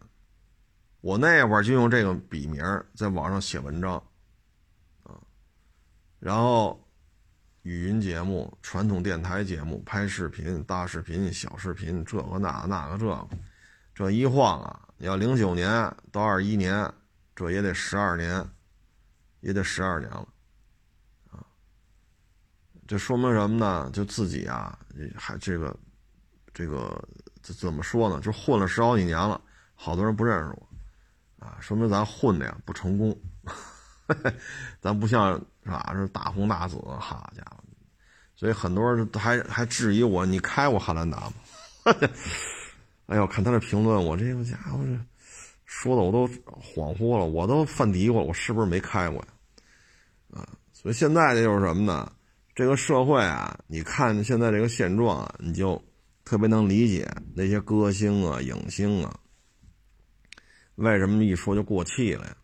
我那会儿就用这个笔名在网上写文章，啊，然后语音节目、传统电台节目、拍视频、大视频、小视频，这个那那个这个，这一晃啊，要零九年到二一年，这也得十二年，也得十二年了，这说明什么呢？就自己啊，还这个这个。这怎么说呢？就混了十好几年了，好多人不认识我，啊，说明咱混的呀不成功，咱不像是吧？是大红大紫，好家伙！所以很多人还还质疑我，你开过汉兰达吗？哎呦，看他的评论，我这个家伙这说的我都恍惚了，我都犯嘀咕了，我是不是没开过呀？啊，所以现在这就是什么呢？这个社会啊，你看现在这个现状啊，你就。特别能理解那些歌星啊、影星啊，为什么一说就过气了呀？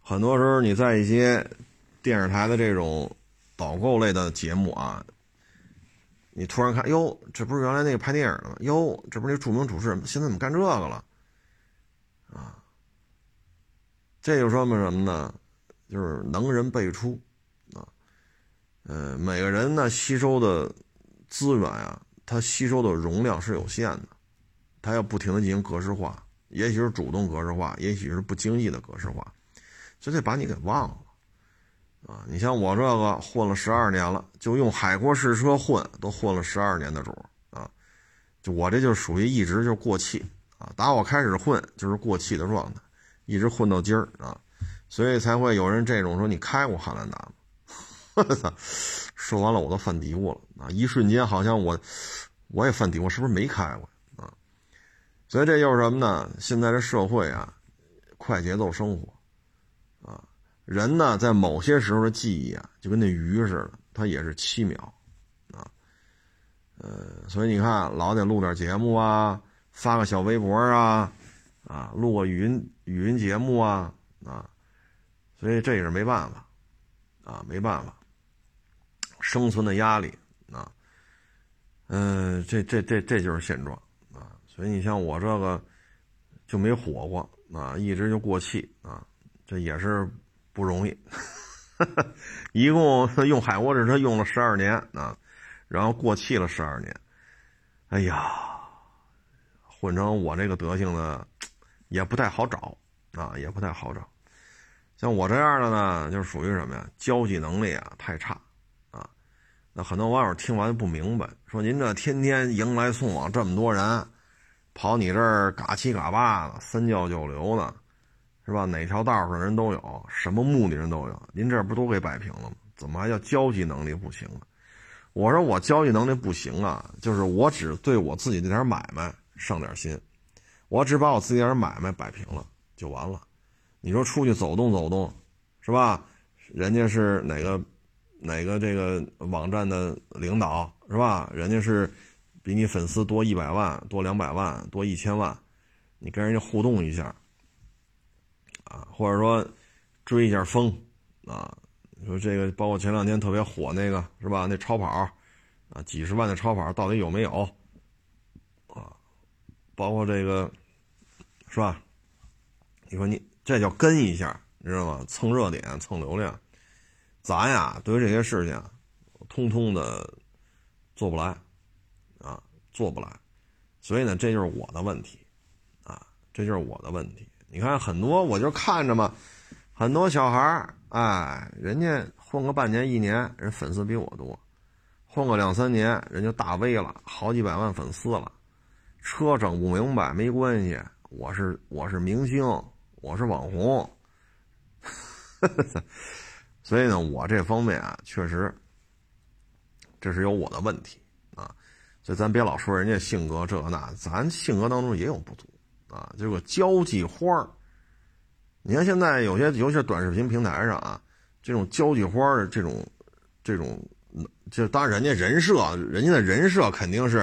很多时候你在一些电视台的这种导购类的节目啊，你突然看，哟，这不是原来那个拍电影的吗？哟，这不是那著名主持人，现在怎么干这个了？啊，这就说明什么呢？就是能人辈出，呃，每个人呢吸收的资源啊。它吸收的容量是有限的，它要不停的进行格式化，也许是主动格式化，也许是不经意的格式化，就得把你给忘了啊！你像我这个混了十二年了，就用海阔试车混，都混了十二年的主啊！就我这就属于一直就过气啊！打我开始混就是过气的状态，一直混到今儿啊！所以才会有人这种说你开过汉兰达吗？我操！说完了，我都犯嘀咕了啊！一瞬间，好像我我也犯嘀咕，是不是没开过啊？所以这就是什么呢？现在这社会啊，快节奏生活啊，人呢在某些时候的记忆啊，就跟那鱼似的，它也是七秒啊。呃，所以你看，老得录点节目啊，发个小微博啊，啊，录个语音语音节目啊啊，所以这也是没办法啊，没办法。生存的压力啊，嗯，这这这这就是现状啊，所以你像我这个就没火过啊，一直就过气啊，这也是不容易。一共 用海沃这车用了十二年啊，然后过气了十二年，哎呀，混成我这个德行的也不太好找啊，也不太好找。像我这样的呢，就属于什么呀？交际能力啊太差。很多网友听完不明白，说您这天天迎来送往这么多人，跑你这儿嘎七嘎八的，三教九流的，是吧？哪条道上人都有，什么目的人都有，您这不都给摆平了吗？怎么还叫交际能力不行了？我说我交际能力不行啊，就是我只对我自己这点买卖上点心，我只把我自己点买卖摆平了就完了。你说出去走动走动，是吧？人家是哪个？哪个这个网站的领导是吧？人家是比你粉丝多一百万、多两百万、多一千万，你跟人家互动一下啊，或者说追一下风啊。你说这个，包括前两天特别火那个是吧？那超跑啊，几十万的超跑到底有没有啊？包括这个是吧？你说你这叫跟一下，你知道吗？蹭热点、蹭流量。咱呀，对于这些事情，通通的做不来，啊，做不来，所以呢，这就是我的问题，啊，这就是我的问题。你看，很多我就看着嘛，很多小孩儿，哎，人家混个半年一年，人粉丝比我多；混个两三年，人就大 V 了，好几百万粉丝了。车整不明白没关系，我是我是明星，我是网红。所以呢，我这方面啊，确实这是有我的问题啊。所以咱别老说人家性格这那，咱性格当中也有不足啊。这个交际花儿，你看现在有些，尤其是短视频平台上啊，这种交际花的这种这种，就当然人家人设，人家的人设肯定是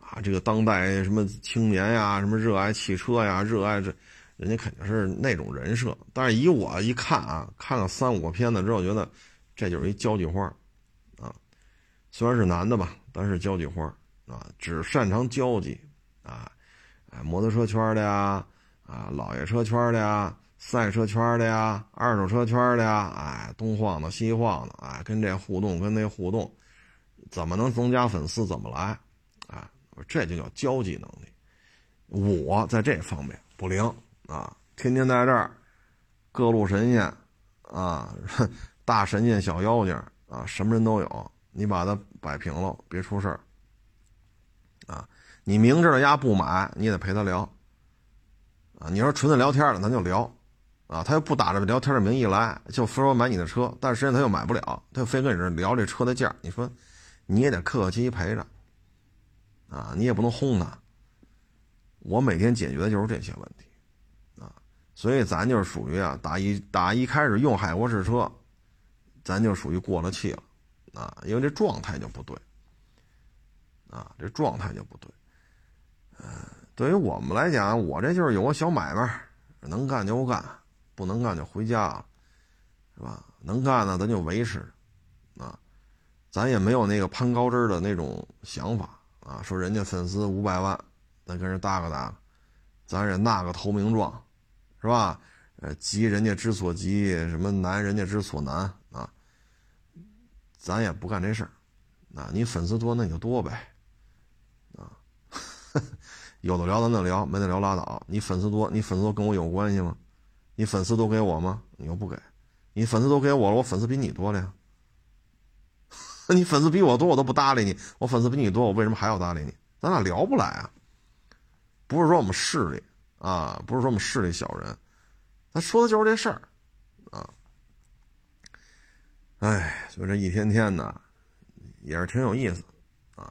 啊，这个当代什么青年呀，什么热爱汽车呀，热爱这，人家肯定是那种人设。但是以我一看啊，看了三五个片子之后，觉得这就是一交际花啊，虽然是男的吧，但是交际花啊，只擅长交际，啊，哎，摩托车圈的呀，啊，老爷车圈的呀，赛车圈的呀，二手车圈的呀，哎，东晃的西晃的，哎，跟这互动，跟那互动，怎么能增加粉丝？怎么来？啊，这就叫交际能力。我在这方面不灵啊，天天在这儿，各路神仙，啊，大神仙、小妖精啊，什么人都有，你把它摆平了，别出事儿。啊，你明知道丫不买，你也得陪他聊。啊，你说纯粹聊天的，咱就聊。啊，他又不打着聊天的名义来，就非说买你的车，但实际上他又买不了，他就非跟你这聊这车的价你说，你也得客客气气陪着。啊，你也不能轰他。我每天解决的就是这些问题。所以咱就是属于啊，打一打一开始用海沃士车，咱就属于过了气了。啊，因为这状态就不对。啊，这状态就不对。嗯，对于我们来讲，我这就是有个小买卖，能干就干，不能干就回家了，是吧？能干呢，咱就维持。啊，咱也没有那个攀高枝的那种想法啊。说人家粉丝五百万，咱跟人搭个搭，咱也纳个投名状，是吧？呃，急人家之所急，什么难人家之所难啊？咱也不干这事儿。那你粉丝多，那你就多呗。啊 有的聊咱就聊，没得聊拉倒。你粉丝多，你粉丝多跟我有关系吗？你粉丝都给我吗？你又不给，你粉丝都给我了，我粉丝比你多了呀。你粉丝比我多，我都不搭理你。我粉丝比你多，我为什么还要搭理你？咱俩聊不来啊。不是说我们势利啊，不是说我们势利小人，他说的就是这事儿啊。哎，就这一天天的，也是挺有意思啊。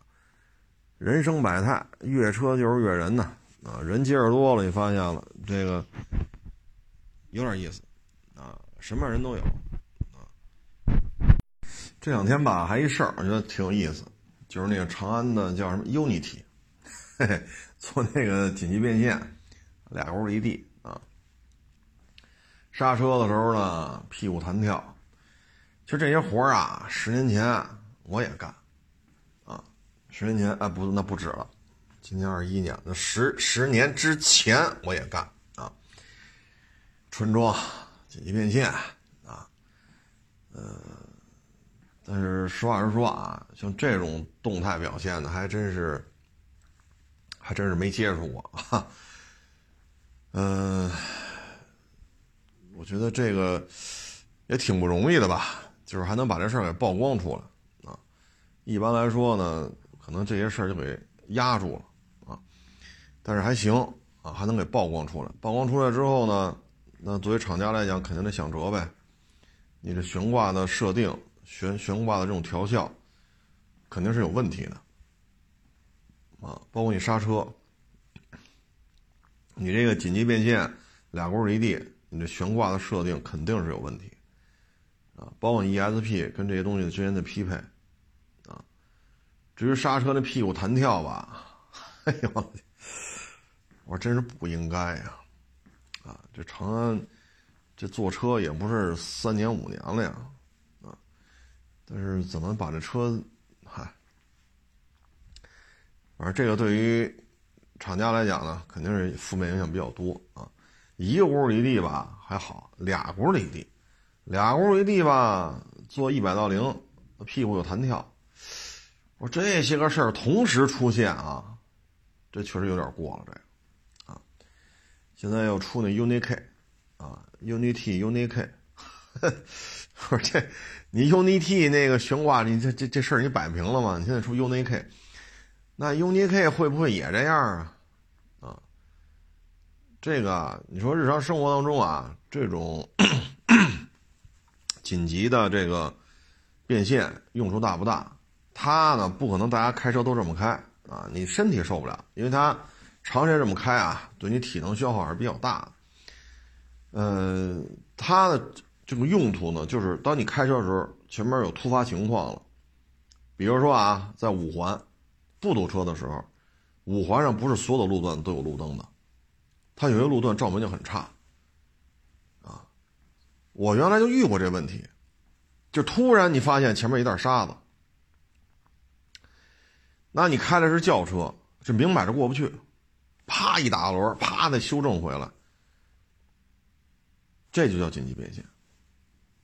人生百态，越车就是越人呐！啊，人接触多了，你发现了这个有点意思啊，什么样人都有啊。这两天吧，还一事儿，我觉得挺有意思，就是那个长安的叫什么 Unity，嘿嘿，做那个紧急变线，俩轱辘一地啊。刹车的时候呢，屁股弹跳，就这些活儿啊，十年前我也干啊。十年前，哎，不，那不止了。今年二一年，那十十年之前我也干啊。春装、紧急变现啊，呃，但是实话实说啊，像这种动态表现的，还真是，还真是没接触过啊。嗯，我觉得这个也挺不容易的吧，就是还能把这事儿给曝光出来啊。一般来说呢。可能这些事儿就给压住了啊，但是还行啊，还能给曝光出来。曝光出来之后呢，那作为厂家来讲，肯定得想辙呗。你这悬挂的设定、悬悬挂的这种调校，肯定是有问题的啊。包括你刹车，你这个紧急变线俩轱辘离地，你这悬挂的设定肯定是有问题啊。包括 ESP 跟这些东西之间的匹配。啊至于刹车那屁股弹跳吧，哎呦，我真是不应该呀！啊，这长安这坐车也不是三年五年了呀，啊，但是怎么把这车，嗨，反正这个对于厂家来讲呢，肯定是负面影响比较多啊。一个轱离地吧还好，俩轱离地，俩轱离地吧，做一百到零，屁股有弹跳。我说这些个事儿同时出现啊，这确实有点过了。这个啊，现在又出那 UNI-K 啊，UNI-T、UNI-K。我说这你 UNI-T 那个悬挂，你这这这事儿你摆平了吗？你现在出 UNI-K，那 UNI-K 会不会也这样啊？啊，这个你说日常生活当中啊，这种 紧急的这个变线用处大不大？它呢不可能，大家开车都这么开，啊，你身体受不了，因为它长时间这么开啊，对你体能消耗还是比较大的。呃，它的这个用途呢，就是当你开车的时候，前面有突发情况了，比如说啊，在五环不堵车的时候，五环上不是所有的路段都有路灯的，它有些路段照明就很差。啊，我原来就遇过这问题，就突然你发现前面一袋沙子，那你开的是轿车，这明摆着过不去，啪一打轮，啪再修正回来。这就叫紧急变线，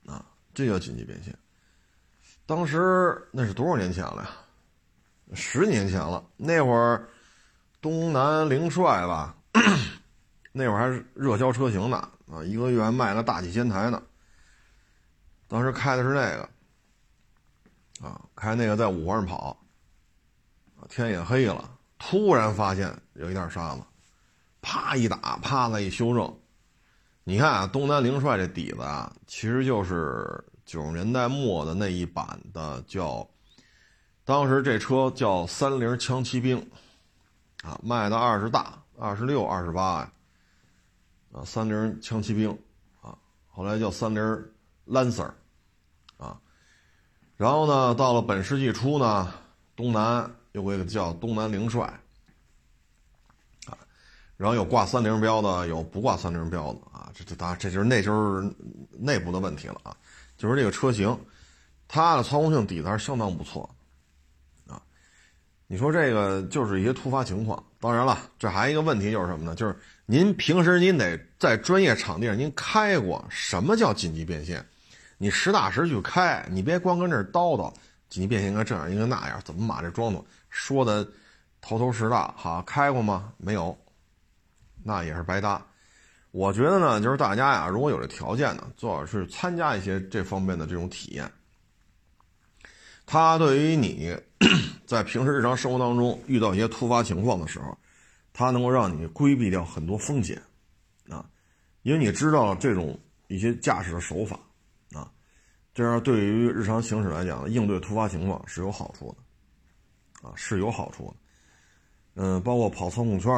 啊，这叫紧急变线。当时那是多少年前了呀？十年前了。那会儿东南凌帅吧，那会儿还是热销车型呢，啊，一个月卖了大几千台呢。当时开的是那个，啊，开那个在五环上跑，天也黑了，突然发现有一袋沙子，啪一打，啪的一修正。你看啊，东南凌帅这底子啊，其实就是九十年代末的那一版的，叫当时这车叫三菱枪骑兵，啊，卖的二十大、二十六、二十八呀，啊，三菱枪骑兵，啊，后来叫三菱 Lancer，啊，然后呢，到了本世纪初呢，东南又给个叫东南凌帅。啊然后有挂三菱标的，有不挂三菱标的啊，这这当然这就是那就是内部的问题了啊，就是这个车型，它的操控性底子还是相当不错，你说这个就是一些突发情况。当然了，这还有一个问题就是什么呢？就是您平时您得在专业场地上您开过，什么叫紧急变线？你实打实去开，你别光跟这叨叨，紧急变线应该这样，应该那样，怎么把这装的说的头头是道？好，开过吗？没有。那也是白搭，我觉得呢，就是大家呀，如果有这条件呢，最好是参加一些这方面的这种体验。它对于你 在平时日常生活当中遇到一些突发情况的时候，它能够让你规避掉很多风险啊，因为你知道这种一些驾驶的手法啊，这样对于日常行驶来讲，应对突发情况是有好处的啊，是有好处的。嗯，包括跑操控圈。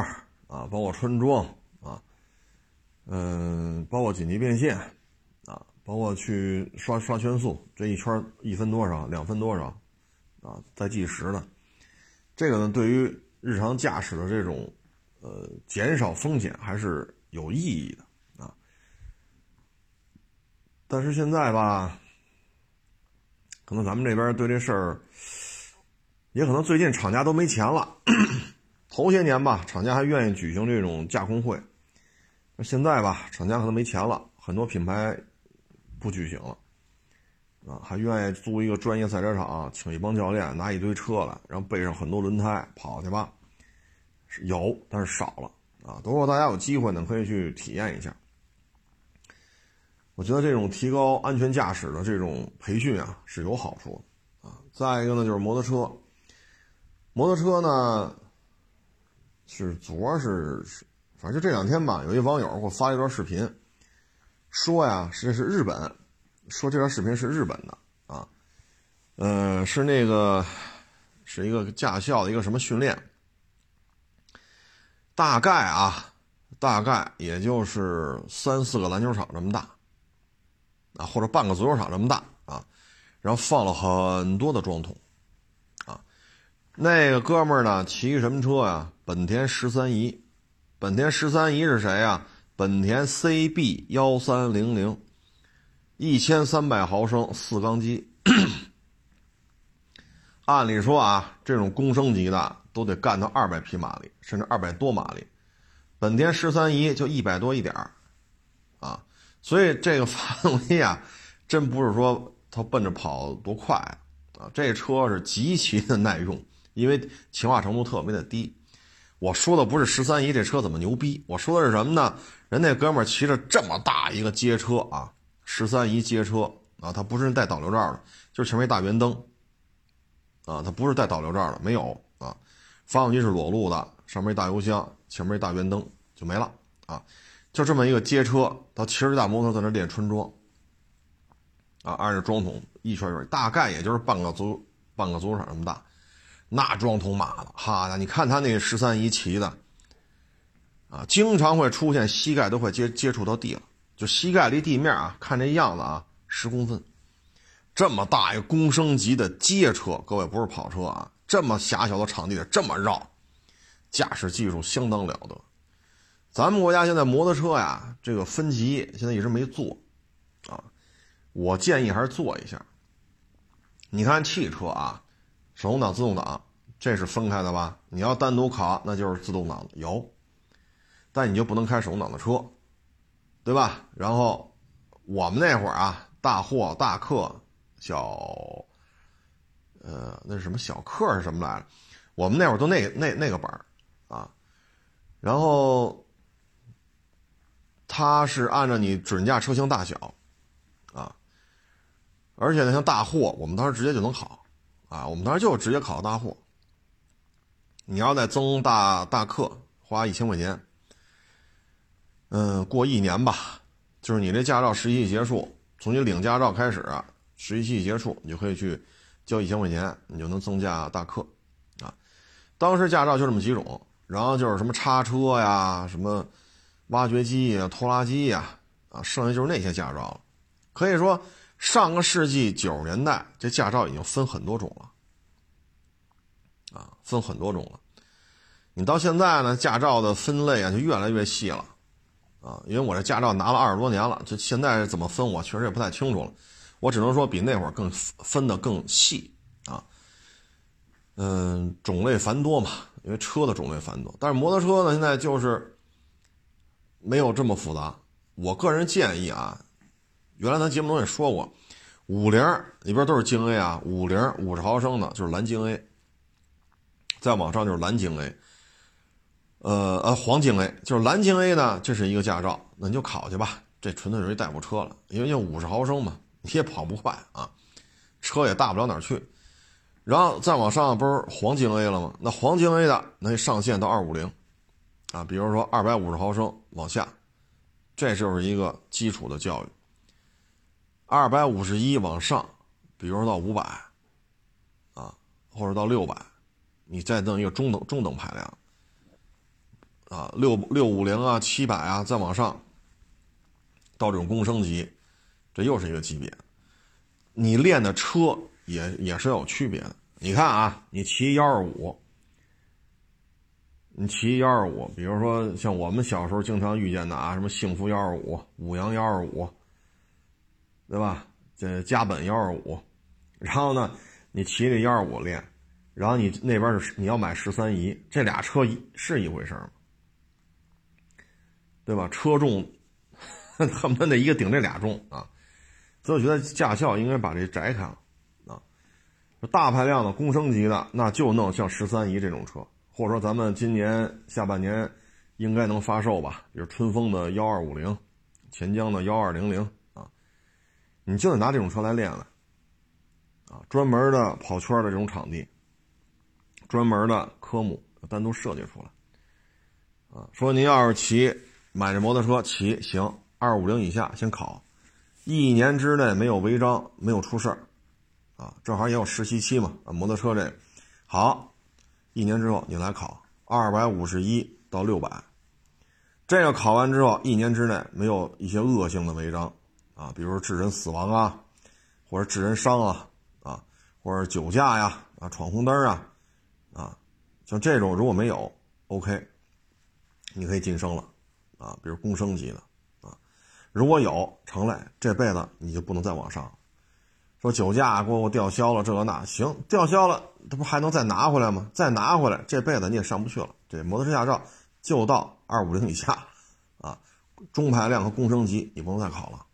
啊，包括穿桩啊，嗯，包括紧急变线，包括去刷刷圈速，这一圈一分多少，两分多少啊，在计时呢。这个呢，对于日常驾驶的这种呃减少风险还是有意义的啊。但是现在吧，可能咱们这边对这事儿，也可能最近厂家都没钱了。头些年吧，厂家还愿意举行这种驾控会。现在吧，厂家可能没钱了，很多品牌不举行了，啊，还愿意租一个专业赛车场，请一帮教练，拿一堆车来，然后备上很多轮胎跑去吧。有，但是少了啊。如果大家有机会呢，可以去体验一下。我觉得这种提高安全驾驶的这种培训啊是有好处的啊。再一个呢，就是摩托车，摩托车呢。是昨是是，反正就这两天吧。有一网友给我发一段视频，说呀，这是日本，说这段视频是日本的啊，呃，是那个是一个驾校的一个什么训练，大概啊，大概也就是三四个篮球场这么大啊，或者半个足球场这么大啊，然后放了很多的装桶。啊那个哥们儿呢？骑什么车呀？本田十三姨。本田十三姨是谁呀？本田 CB 幺三零零，一千三百毫升四缸机。按理说啊，这种公升级的都得干到二百匹马力，甚至二百多马力。本田十三姨就一百多一点儿，啊，所以这个发动机啊，真不是说它奔着跑多快啊，这车是极其的耐用。因为轻化程度特别的低，我说的不是十三姨这车怎么牛逼，我说的是什么呢？人那哥们儿骑着这么大一个街车啊，十三姨街车啊，他不是带导流罩的，就是前面一大圆灯啊，他不是带导流罩的，没有啊，发动机是裸露的，上面一大油箱，前面一大圆灯就没了啊，就这么一个街车，他骑着大摩托在那练穿桩啊，按着桩筒一圈圈，大概也就是半个足半个足球场那么大。那装桶马的，哈的，你看他那十三姨骑的，啊，经常会出现膝盖都快接接触到地了，就膝盖离地面啊，看这样子啊，十公分，这么大一个公升级的街车，各位不是跑车啊，这么狭小的场地得这么绕，驾驶技术相当了得。咱们国家现在摩托车呀，这个分级现在一直没做，啊，我建议还是做一下。你看汽车啊。手动挡、自动挡，这是分开的吧？你要单独考，那就是自动挡的有，但你就不能开手动挡的车，对吧？然后我们那会儿啊，大货、大客、小，呃，那是什么小客是什么来着？我们那会儿都那那那个本儿啊，然后它是按照你准驾车型大小啊，而且呢，像大货，我们当时直接就能考。啊，我们当时就直接考大货。你要再增大大客，花一千块钱。嗯，过一年吧，就是你这驾照实习期结束，从你领驾照开始，实习期结束，你就可以去交一千块钱，你就能增驾大客。啊，当时驾照就这么几种，然后就是什么叉车呀，什么挖掘机呀、拖拉机呀，啊，剩下就是那些驾照了。可以说。上个世纪九十年代，这驾照已经分很多种了，啊，分很多种了。你到现在呢，驾照的分类啊就越来越细了，啊，因为我这驾照拿了二十多年了，这现在怎么分，我确实也不太清楚了。我只能说比那会儿更分的更细啊。嗯，种类繁多嘛，因为车的种类繁多。但是摩托车呢，现在就是没有这么复杂。我个人建议啊。原来咱节目中也说过，五菱里边都是京 A 啊，五菱五十毫升的就是蓝京 A，再往上就是蓝京 A，呃呃黄金 A 就是蓝金 A 呢，这是一个驾照，那你就考去吧，这纯粹是一代步车了，因为就五十毫升嘛，你也跑不快啊，车也大不了哪儿去，然后再往上不是黄金 A 了吗？那黄金 A 的那上限到二五零，啊，比如说二百五十毫升往下，这就是一个基础的教育。二百五十一往上，比如说到五百，啊，或者到六百，你再弄一个中等中等排量，啊，六六五零啊，七百啊，再往上，到这种公升级，这又是一个级别。你练的车也也是有区别的。你看啊，你骑幺二五，你骑幺二五，比如说像我们小时候经常遇见的啊，什么幸福幺二五、五羊幺二五。对吧？这加本幺二五，然后呢，你骑这幺二五练，然后你那边是你要买十三姨，这俩车一是一回事吗？对吧？车重恨不得那一个顶这俩重啊，所以我觉得驾校应该把这摘开了啊。大排量的公升级的，那就弄像十三姨这种车，或者说咱们今年下半年应该能发售吧，比如春风的幺二五零，钱江的幺二零零啊。你就得拿这种车来练了，啊，专门的跑圈的这种场地，专门的科目单独设计出来，啊，说您要是骑买这摩托车骑行二五零以下先考，一年之内没有违章没有出事儿，啊，正好也有实习期嘛，摩托车这好，一年之后你来考二百五十一到六百，这个考完之后一年之内没有一些恶性的违章。啊，比如说致人死亡啊，或者致人伤啊，啊，或者酒驾呀，啊，闯红灯啊，啊，像这种如果没有，OK，你可以晋升了，啊，比如公升级的，啊，如果有成嘞，这辈子你就不能再往上。说酒驾给我吊销了，这个那行，吊销了，他不还能再拿回来吗？再拿回来，这辈子你也上不去了。这摩托车驾照就到二五零以下，啊，中排量和公升级你不能再考了。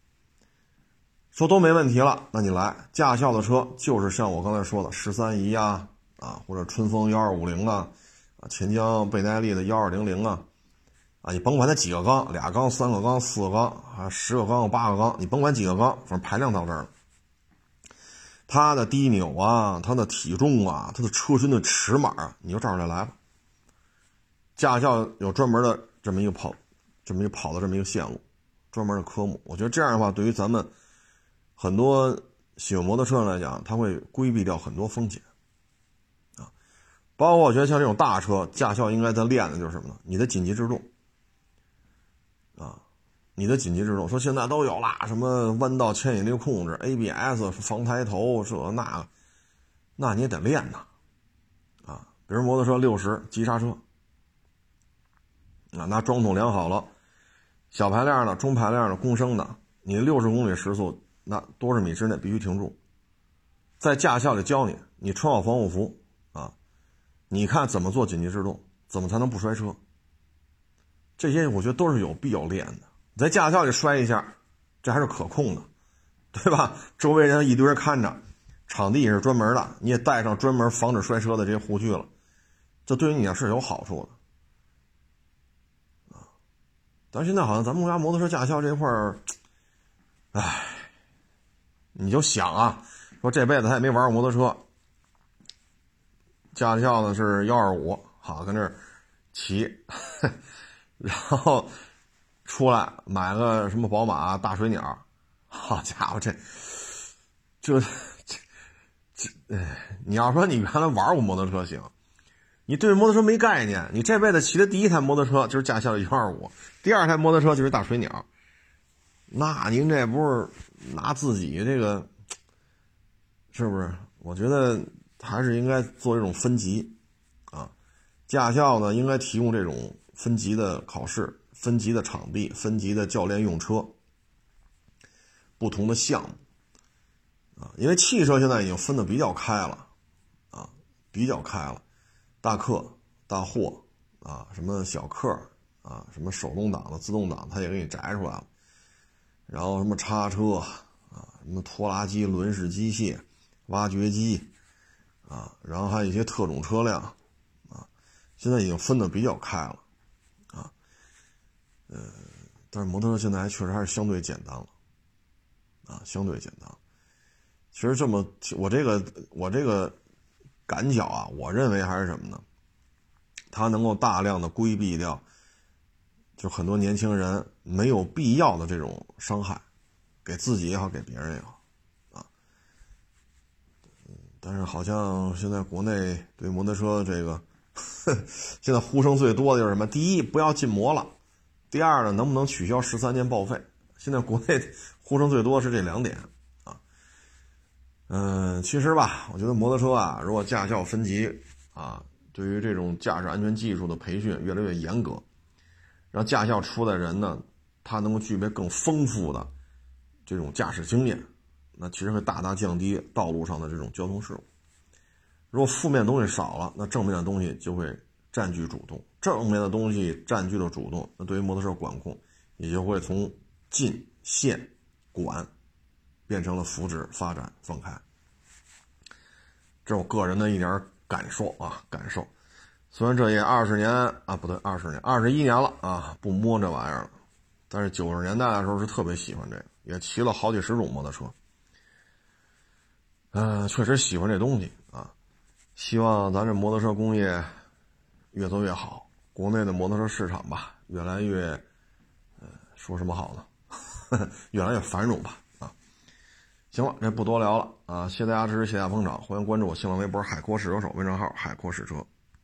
说都没问题了，那你来驾校的车就是像我刚才说的十三姨呀，啊或者春风幺二五零啊，啊钱江倍耐力的幺二零零啊，啊你甭管它几个缸，俩缸、三个缸、四个缸啊十个缸、八个缸，你甭管几个缸，反正排量到这儿了。它的低扭啊，它的体重啊，它的车身的尺码啊，你就照着来吧。驾校有专门的这么一个跑，这么一个跑的这么一个线路，专门的科目。我觉得这样的话，对于咱们。很多喜欢摩托车来讲，他会规避掉很多风险，啊，包括我觉得像这种大车驾校应该在练的就是什么呢？你的紧急制动，你的紧急制动，说现在都有啦，什么弯道牵引力控制、ABS、防抬头，这那，那你也得练呐，啊，比如摩托车六十急刹车，啊，那桩筒量好了，小排量的、中排量的、公升的，你六十公里时速，那多少米之内必须停住，在驾校里教你，你穿好防护服啊。你看怎么做紧急制动，怎么才能不摔车？这些我觉得都是有必要练的。你在驾校里摔一下，这还是可控的，对吧？周围人一堆人看着，场地也是专门的，你也带上专门防止摔车的这些护具了，这对于你是有好处的啊。但现在好像咱们国家摩托车驾校这块儿，唉，你就想啊，说这辈子他也没玩过摩托车。驾校呢是幺二五，好跟这儿骑，然后出来买个什么宝马大水鸟，好家伙，这这这这，哎，你要说你原来玩过摩托车行，你对摩托车没概念，你这辈子骑的第一台摩托车就是驾校的幺二五，第二台摩托车就是大水鸟，那您这不是拿自己这个，是不是？我觉得。还是应该做这种分级，啊，驾校呢应该提供这种分级的考试、分级的场地、分级的教练用车，不同的项目，啊，因为汽车现在已经分的比较开了，啊，比较开了，大客、大货，啊，什么小客，啊，什么手动挡的、自动挡，它也给你摘出来了，然后什么叉车，啊，什么拖拉机、轮式机械、挖掘机。啊，然后还有一些特种车辆，啊，现在已经分的比较开了，呃，但是摩托车现在还确实还是相对简单了，啊，相对简单。其实这么，我这个我这个感脚啊，我认为还是什么呢？它能够大量的规避掉，就很多年轻人没有必要的这种伤害，给自己也好，给别人也好。啊但是好像现在国内对摩托车这个，现在呼声最多的就是什么？第一，不要禁摩了；第二呢，能不能取消十三年报废？现在国内呼声最多是这两点啊。嗯，其实吧，我觉得摩托车啊，如果驾校分级啊，对于这种驾驶安全技术的培训越来越严格，让驾校出的人呢，他能够具备更丰富的这种驾驶经验。那其实会大大降低道路上的这种交通事故。如果负面东西少了，那正面的东西就会占据主动。正面的东西占据了主动，那对于摩托车管控也就会从禁、限、管变成了扶持、发展、放开。这是我个人的一点感受啊，感受。虽然这也二十年啊，不对，二十年、二十一年了啊，不摸这玩意儿了。但是九十年代的时候是特别喜欢这个，也骑了好几十种摩托车。嗯，确实喜欢这东西啊！希望咱这摩托车工业越做越好，国内的摩托车市场吧，越来越……呃，说什么好呢？越来越繁荣吧！啊，行了，这不多聊了啊！谢谢大家支持，谢谢大家捧场，欢迎关注我新浪微博“海阔试车手”微信号“海阔试车”。